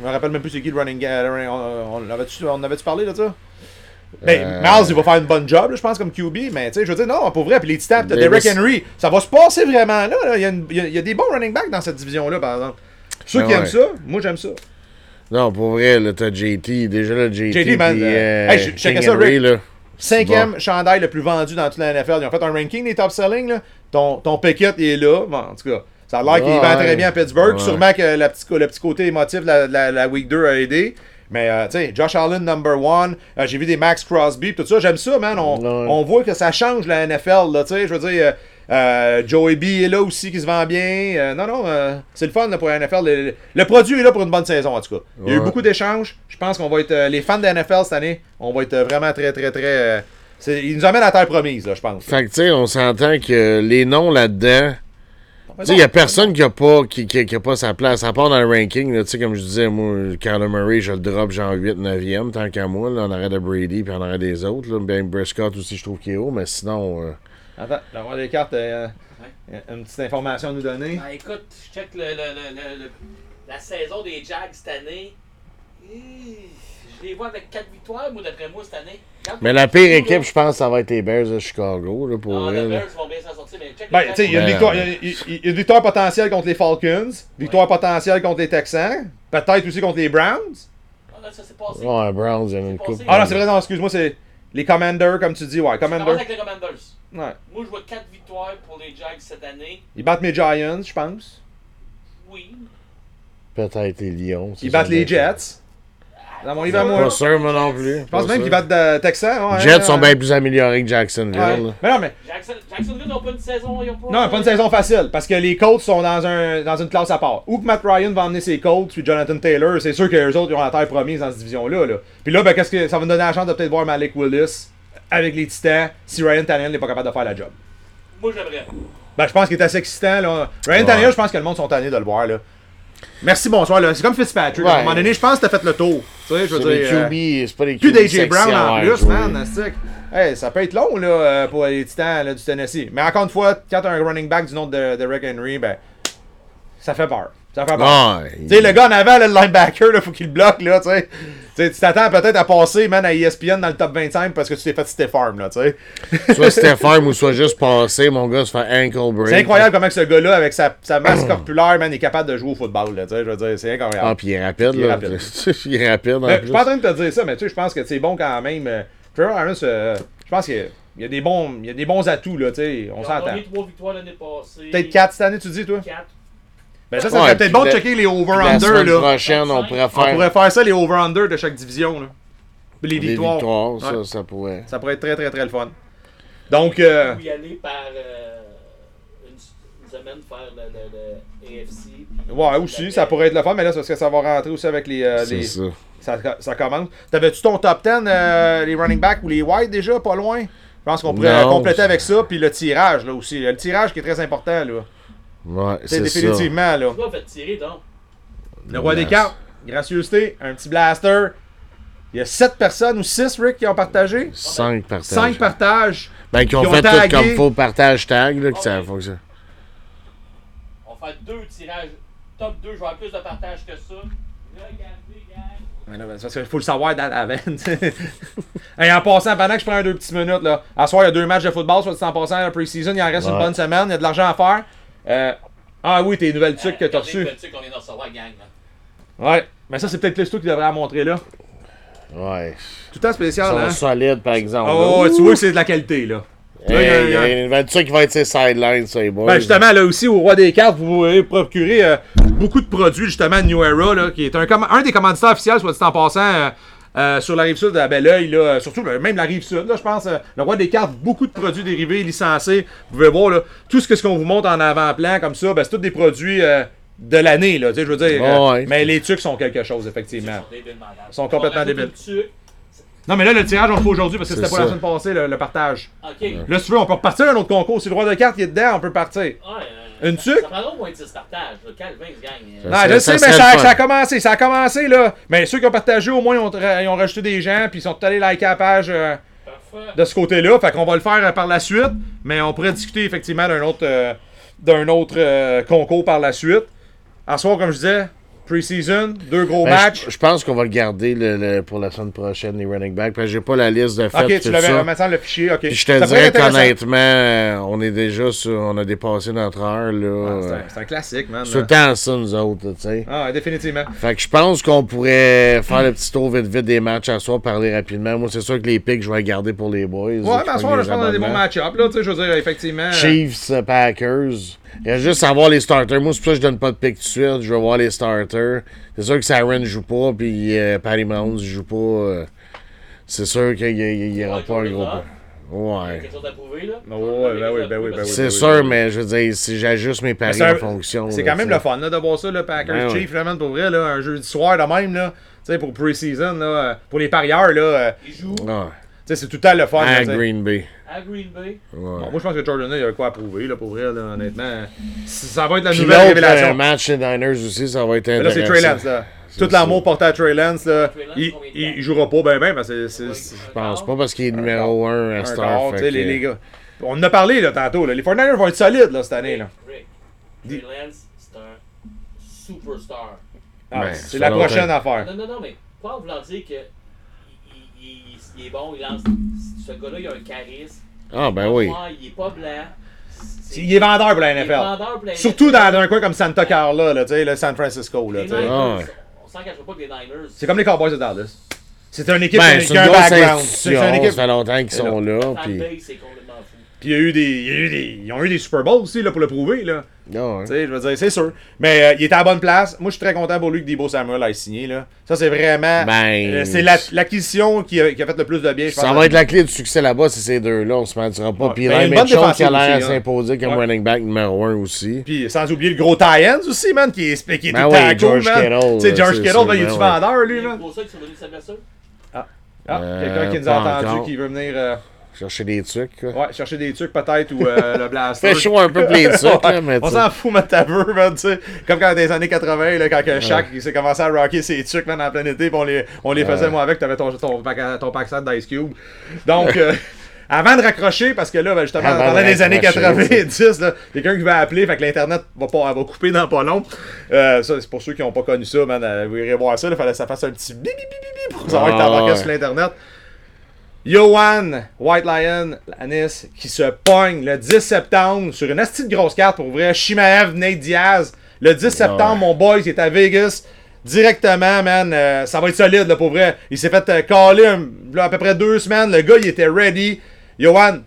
je me rappelle même plus c'est qui le running ga- le running- On, on, avait-tu, on avait-tu parlé de ça? Ben, Euh, Miles, il va faire une bonne job, là, je pense, comme QB, mais tu sais, je veux dire, non, pour vrai, puis les Titans, t'as Davis- Derrick Henry, ça va se passer vraiment là. là. Il, y a une- il y a, il y a des bons running backs dans cette division-là, par exemple. Ceux Ben qui ouais. aiment ça, moi j'aime ça. Non, pour vrai, là, t'as JT. Déjà, là, JT. JT, man, puis, euh, euh, hey, je- ça, Henry, Rick. là. Cinquième chandail le plus vendu dans toute la NFL. Ils ont fait un ranking des top selling. Là. Ton, ton Pickett il est là. Bon, en tout cas, ça a l'air qu'il Ouais. vend très bien à Pittsburgh. Ouais. Sûrement que la petite- le petit côté émotif de la, de la- la Week 2 a aidé. Mais, euh, tu sais, Josh Allen, number one. Euh, J'ai vu des Max Crosby, tout ça. J'aime ça, man. On, on voit que ça change la NFL, là, tu sais. Je veux dire, euh, euh, Joey B est là aussi qui se vend bien. Euh, non, non, euh, c'est le fun là, pour la NFL. Le, le produit est là pour une bonne saison, en tout cas. Il y a eu beaucoup d'échanges. Je pense qu'on va être. les fans de la NFL cette année, on va être vraiment très, très, très. ils nous amènent à la terre promise, là, je pense. Fait que, tu sais, on s'entend que les noms là-dedans. Tu sais, il n'y a personne qui a, pas, qui, qui- qui a pas sa place. À part dans le ranking, là, tu sais, comme je disais, moi, Kyler Murray, je le drop genre 8, 9e, tant qu'à moi, là, en arrêt de Brady, puis en arrêt des autres. Là. Ben, Prescott aussi, je trouve qu'il est haut, mais sinon. euh, Attends, d'avoir des cartes, euh, une petite information à nous donner. Ben écoute, je check le, le- le- le- le- la saison des Jags cette année. Je les vois avec 4 victoires, moi, d'après moi, cette année. Mais la pire équipe, là. je pense, ça va être les Bears de Chicago, là, pour Non, vrai, les là. Bears vont bien s'en sortir, mais check Ben, les tu sais, il y a une victoire, y y a- une potentielle contre les Falcons, victoire potentielle contre les Texans, peut-être aussi contre les Browns. Ah, là, ça s'est passé. Ouais, Browns, il y en a une coupe. Ah non, c'est vrai, non, excuse-moi, c'est les Commanders, comme tu dis, ouais, Commanders. avec les Commanders. Ouais. Moi, je vois 4 victoires pour les Jags cette année. Ils battent mes Giants, je pense. Oui. Peut-être les Lions. Ils battent les Jets. Dans mon livre à moi. Pas sûr, moi non plus. Je pense même qu'ils battent de. Ouais, Les Jets ouais, sont ouais. bien plus améliorés que Jacksonville. Ouais. Mais non, mais Jackson, Jacksonville n'ont pas une saison. Ils ont pas, Non, pas une saison facile, parce que les Colts sont dans, un, dans une classe à part. Ou que Matt Ryan va emmener ses Colts, puis Jonathan Taylor, c'est sûr que les autres ils ont la terre promise dans cette division-là. Là. Puis là, ben, qu'est-ce que ça va nous donner la chance de peut-être voir Malik Willis avec les Titans si Ryan Tannehill n'est pas capable de faire la job. Moi, j'aimerais. Ben, je pense qu'il est assez excitant. Là. Ryan Tannehill, je pense que le monde sont tannés de le voir. Là. Merci, bonsoir. Là. C'est comme Fitzpatrick. À un Ouais. moment donné, je pense que t'as fait le tour. tu sais, je veux dire. euh, QB, c'est pas les QB. plus d'AJ Brown en plus, man. Hey, ça peut être long là, euh, pour les titans là, du Tennessee. Mais encore une fois, quand t'as un running back du nom de, de Rick Henry, ben. Ça fait peur. Ça fait peur. Tu sais, le gars en avant, là, le linebacker, là, faut qu'il le bloque, là, tu sais. Tu t'attends peut-être à passer, man, à ESPN dans le top 25 parce que tu t'es fait citer farm, là, tu sais. Soit c'était ferme ou soit juste passé, mon gars se fait ankle break. C'est incroyable comment que ce gars-là, avec sa, sa masse corpulaire, man, est capable de jouer au football, là, tu sais. Je veux dire, c'est incroyable. Ah, puis il est rapide, Il est là. rapide. il est rapide, en je suis pas en train de te dire ça, mais tu sais, je pense que c'est bon quand même. euh, Trevor Lawrence, euh, je pense qu'il y a- il y a des bons, il y a des bons atouts, là, tu sais. On s'entend. donné trois victoires l'année passée. Peut-être 4 cette année, tu dis, toi? 4. Ben ça, ça Ouais, serait peut-être bon de la- checker les La over-under, semaine là. prochaine, on pourrait On faire pourrait faire ça, les over-under de chaque division, là. Les victoires. victoires. Ça, Ouais. ça pourrait. Ça pourrait être très, très, très le fun. Donc, euh, y aller par euh, une, semaine faire le, le, le AFC. puis- ouais, aussi, ça pourrait être le fun, mais là, c'est parce que ça va rentrer aussi avec les. euh, les- ça. ça, ça commence. T'avais-tu ton top 10, euh, les running backs ou les wide déjà, pas loin? Je pense qu'on pourrait Non. compléter avec ça, puis le tirage, là aussi. Le tirage qui est très important, là. Ouais, C'est c'est ça. définitivement, là. Pourquoi fait tirer donc Le roi des cartes, gracieuseté, un petit blaster. Il y a 7 personnes ou 6, Rick, qui ont partagé? Cinq partages. 5 partages. Ben, qui ont qui ont fait tout comme faux partage tag, là, que Ah ça fonctionne. On va faire deux tirages. Top 2, je vais avoir plus de partage que ça. Regardez, gang. Là, ben, parce qu'il faut le savoir dans la veine. Et en passant, pendant que je prends un deux petites minutes, là, à soir, il y a deux matchs de football, soit dit en passant, la pre-season, il en reste une Ouais. bonne semaine, il y a de l'argent à faire. Euh, ah oui, tes nouvelles trucs que t'as Regardez reçues. le truc qu'on vient de recevoir, gang. Ouais, mais ça, c'est peut-être plus toi qui devrais la montrer là. Ouais. Tout le temps Ils spécial, sont hein? solides, par exemple. Oh, tu vois que c'est de la qualité, là. Hey, Là, il y a- il y a une voiture qui va être ses sidelines, ça, les boys. Ben justement, là aussi, au Roi des cartes, vous pouvez procurer euh, beaucoup de produits, justement, de New Era, là, qui est un, comm- un des commanditaires officiels, soit dit en passant, euh, euh, sur la rive sud de la Belle Oeil, là, euh, surtout euh, même la rive sud, là, je pense, euh, le Roi des cartes, beaucoup de produits dérivés, licenciés. Vous pouvez voir, là, tout ce que ce qu'on vous montre en avant-plan, comme ça, ben, c'est tous des produits euh, de l'année, là, tu sais, je veux dire. euh, Ouais. Mais les trucs sont quelque chose, Ils effectivement. sont débiles malades. Ils sont complètement débiles. Non, mais là, le tirage, on le fait aujourd'hui parce que C'est c'était pas la semaine passée, le, le partage. Ok. Là, si tu veux, on peut repartir un autre concours. Si le Roi de cartes est dedans, on peut partir. Ouais, euh, Une ça- tuque? Ça prendra au moins 10 partages. là. Calvin, ce gang. Non, je sais, mais ça, a commencé, ça a commencé là. Mais ceux qui ont partagé, au moins, ils ont, ils ont rajouté des gens, puis ils sont allés liker la page euh, de ce côté-là. Fait qu'on va le faire euh, par la suite, mais on pourrait discuter effectivement d'un autre, euh, d'un autre euh, concours par la suite. En soir, comme je disais, pre-season, deux gros Ben, matchs. je, pense qu'on va le garder le, le- pour la semaine prochaine, les running backs. Parce que j'ai pas la liste de fait. Ok, tu l'avais le fichier, je te Ça dirais qu'honnêtement, euh, on est déjà sur. On a dépassé notre heure, là. Ah, c'est un- classique, man. C'est le temps ça, nous autres, tu sais. Ah, définitivement. Fait que je pense qu'on pourrait faire le petit tour vite vite des matchs à soir, parler rapidement. Moi, c'est sûr que les pics, je vais les garder pour les boys. Ouais, mais à soir, les je pense qu'on a des bons match-ups, là. Tu sais, je veux dire, effectivement. euh, Chiefs, Packers. Il reste juste à voir les starters. Moi, c'est pour ça que je donne pas de pick tout de suite. Je vais voir les starters. C'est sûr que Saren joue pas, puis euh, Patty Mahomes joue pas. euh, c'est sûr qu'il n'y aura Ouais, pas un gros. Ouais. Quelque chose à prouver, là. Ouais, ouais, ben oui, ben oui, ben oui. C'est sûr, oui. mais je veux dire, si j'ajuste mes paris un- en fonction. C'est quand même le fun là, de voir ça, le Packers Ben ouais. Chief, vraiment, pour vrai, là, un jeudi soir de même, là, tu sais, pour pre-season, là, euh, pour les parieurs, là, euh, Il joue Ouais. tu sais, c'est tout le temps le fun. À. Green Bay. à Green Bay. Ouais. Bon, moi, je pense que Jordan, il y a quoi à prouver, là, pour vrai, là, honnêtement. Ça va être la Puis nouvelle révélation. euh, match des Niners aussi, ça va être Mais là, c'est intéressant. Trey Lance, là. Tout l'amour porté à Trey Lance, là. Trey Lance, Il, il, jouera pas ben ben, parce que c'est. c'est- Je pense pas parce qu'il est numéro 1 à sais, les, les gars. On en a parlé, là, tantôt, là. Les 49ers vont être solides, là, cette année, là. Rick. Trey Lance, c'est un superstar. Ah, Ben, c'est la prochaine affaire. Non, non, non, mais pas en voulant dire que il, est bon, il lance. Ce gars-là, il a un charisme. Ah, ben oui. Ouais, il est pas blanc. C'est- Il est vendeur pour la il est NFL. vendeur pour la Surtout NFL. dans un coin comme Santa Carla, là, tu sais, le San Francisco, là. Niners, Ah ouais. on s'en cachera pas que les Niners. C'est comme les Cowboys de Dallas. C'est une équipe Ben, qui c'est a un background. C'est une équipe. Ça fait longtemps qu'ils sont là. Puis... fanbase, c'est complètement fou. Puis il y a eu des, il y a eu des, ils ont eu des Super Bowls aussi là pour le prouver là. Ah, ouais. Tu sais, je veux dire, c'est sûr. Mais euh, il était à la bonne place. Moi, je suis très content pour lui que Debo Samuel ait signé là. Ça, c'est vraiment, Ben, euh, c'est la- l'acquisition qui, a, qui a fait le plus de bien. Je pense. Ça va être la clé du succès là-bas, c'est ces deux-là. On se mentira pas. Ouais. Puis Ben, là, une bonne Mitchell qui a l'air à hein. s'imposer comme Ouais. running back numéro 1 aussi. Puis sans oublier le gros Tyens aussi, man, qui est, qui est Ben tout George man. Kittle, Tu sais, George c'est Kittle, ben, il est du ouais. vendeur, lui, C'est man. pour ça qu'il est revenu de sa blessure. Ah, Euh, quelqu'un qui nous a entendu encore. qui veut venir. Chercher des trucs, quoi. Ouais, chercher des trucs peut-être ou euh, le blaster. Fait chaud un peu pour les trucs, là, mais On s'en fout, man, ta vœu, man, tu sais. Comme quand dans les années 80, là, quand Shaq il s'est commencé à rocker ses trucs, man, en plein été, pis on les, on les faisait, moi, avec, t'avais ton, ton, pack- ton pack set d'Ice Cube. Donc, euh, avant de raccrocher, parce que là, ben, justement, Avant pendant les années raccrocher, 90, là, quelqu'un qui va appeler, fait que l'Internet va, pas, va couper dans pas long. Euh, ça, c'est pour ceux qui n'ont pas connu ça, man, vous irez voir ça, il fallait que ça fasse un petit bip, bip, bip, bip, pour savoir Ah, que t'embarquais ouais. sur l'Internet. Johan White Lion, Anis, qui se pogne le 10 septembre sur une astuce de grosse carte pour vrai. Shimaev, Nate Diaz. Le 10 septembre, ouais. mon boy, il est à Vegas. Directement, man. euh, ça va être solide, là, pour vrai. Il s'est fait euh, là, à peu près deux semaines. Le gars, il était ready. Johan,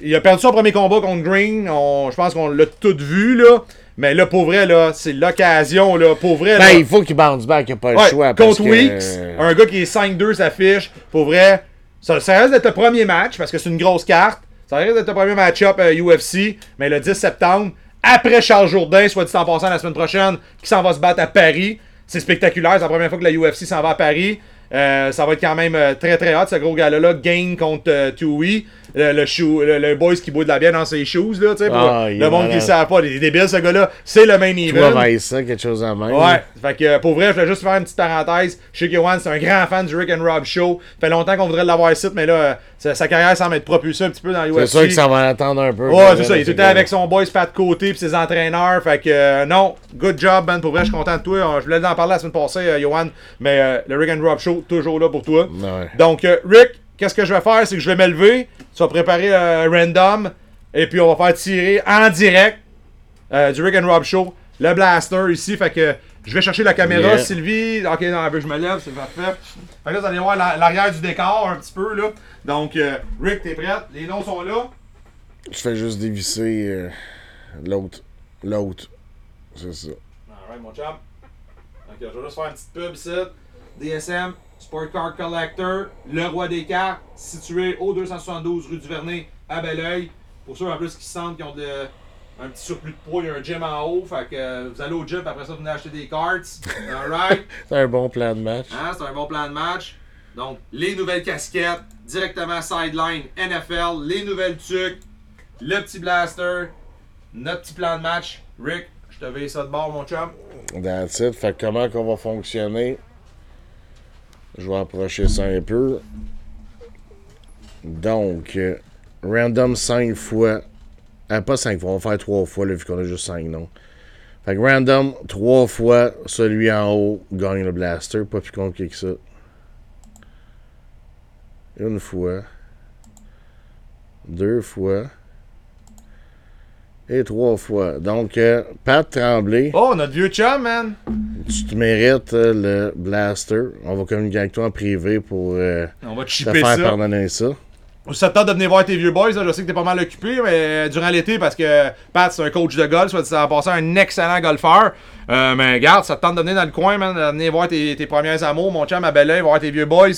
il a perdu son premier combat contre Green. On- je pense qu'on l'a tout vu, là. Mais là, pour vrai, là, c'est l'occasion, là. Pour vrai, là. Ben, il faut qu'il bounce back, il n'y a pas le choix. contre que- Weeks, un gars qui est 5-2 s'affiche. Pour vrai, ça, ça risque d'être le premier match parce que c'est une grosse carte. Ça risque d'être le premier match-up euh, UFC. Mais le 10 septembre, après Charles Jourdain, soit dit en passant la semaine prochaine, qui s'en va se battre à Paris. C'est spectaculaire. C'est la première fois que la UFC s'en va à Paris. Euh, ça va être quand même euh, très très hot ce gros gars-là. Gain contre euh, Tui. Le, le, shoe- le, le boys qui boit de la bière dans ses shoes, là, tu pour Ah, le monde qui ne savent pas. Il est débile, ce gars-là. C'est le main Tu event. vois ça, quelque chose en même. Ouais, fait que pour vrai, je voulais juste faire une petite parenthèse. Je sais que Yohan, c'est un grand fan du Rick and Rob Show. Ça fait longtemps qu'on voudrait l'avoir ici, mais là, euh, sa, sa carrière semble être propulsée un petit peu dans l'UFC. C'est sûr que ça va attendre un peu. Ouais, c'est ça. Il est tout le temps avec son boy Pat Côté puis ses entraîneurs. Fait que euh, non, good job, man. Pour vrai, je suis content de toi. Je voulais en parler la semaine passée, Johan. Mais euh, le Rick and Rob Show, toujours là pour toi. Ouais. Donc, euh, Rick, qu'est-ce que je vais faire? C'est que je vais m'élever. Tu vas préparer un random. Et puis, on va faire tirer en direct euh, du Rick and Rob Show le blaster ici. Fait que je vais chercher la caméra. Yeah. Sylvie, ok, non, je me lève, c'est parfait. Fait que là, vous allez voir la- l'arrière du décor un petit peu. là. Donc, euh, Rick, t'es prête? Les noms sont là. Je fais juste dévisser euh, l'autre. L'autre. C'est ça. Alright, mon chum. Donc, je vais juste faire une petite pub ici. DSM, Sport Car Collector, le roi des cartes, situé au 272 rue du Vernet à Belleuil. Pour ceux en plus qui sentent qu'ils ont de- un petit surplus de poids, il y a un gym en haut. Fait que euh, vous allez au gym, après ça, vous venez acheter des cartes. Alright? C'est un bon plan de match. Hein, c'est un bon plan de match. Donc, les nouvelles casquettes, directement sideline NFL, les nouvelles tuques, le petit blaster, notre petit plan de match. Rick, je te vais ça de bord, mon chum. That's it. Fait que comment qu'on va fonctionner? Je vais approcher ça un peu. Donc, euh, random 5 fois. Ah, pas 5 fois, on va faire 3 fois, vu qu'on a juste 5 noms. Fait que random 3 fois, celui en haut gagne le blaster. Pas plus compliqué que ça. Une fois. Deux fois. Et trois fois. Donc, euh, Pat Tremblay. Oh, notre vieux chum, man! Tu te mérites euh, le blaster. On va communiquer avec toi en privé pour euh, On va te te faire ça. pardonner ça. Ça te tente de venir voir tes vieux boys, là. je sais que t'es pas mal occupé, mais euh, durant l'été, parce que Pat, c'est un coach de golf, soit dit en passant, un excellent golfeur. Mais regarde, ça te tente de venir dans le coin, man, de venir voir tes, tes premiers amours, mon chum à Belleuil, voir tes vieux boys.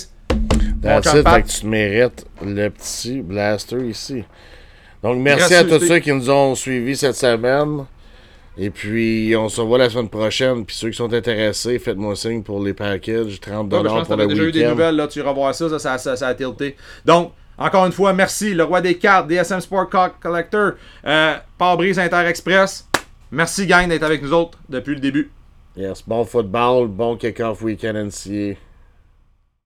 Mon That's chum it, Pat. fait que tu te mérites le petit blaster ici. Donc, merci à tous ceux qui nous ont suivis cette semaine. Et puis, on se revoit la semaine prochaine. Puis, ceux qui sont intéressés, faites-moi signe pour les packages. 30$ Ouais, je pense que pour le déjà eu des nouvelles, là, tu iras voir ça, ça, ça, ça, ça a tilté. Donc, encore une fois, merci, le roi des cartes, DSM Sport Collector, euh, Pare-brise Inter Express. Merci, gang, d'être avec nous autres depuis le début. Yes, bon football, bon kick-off week-end NCA.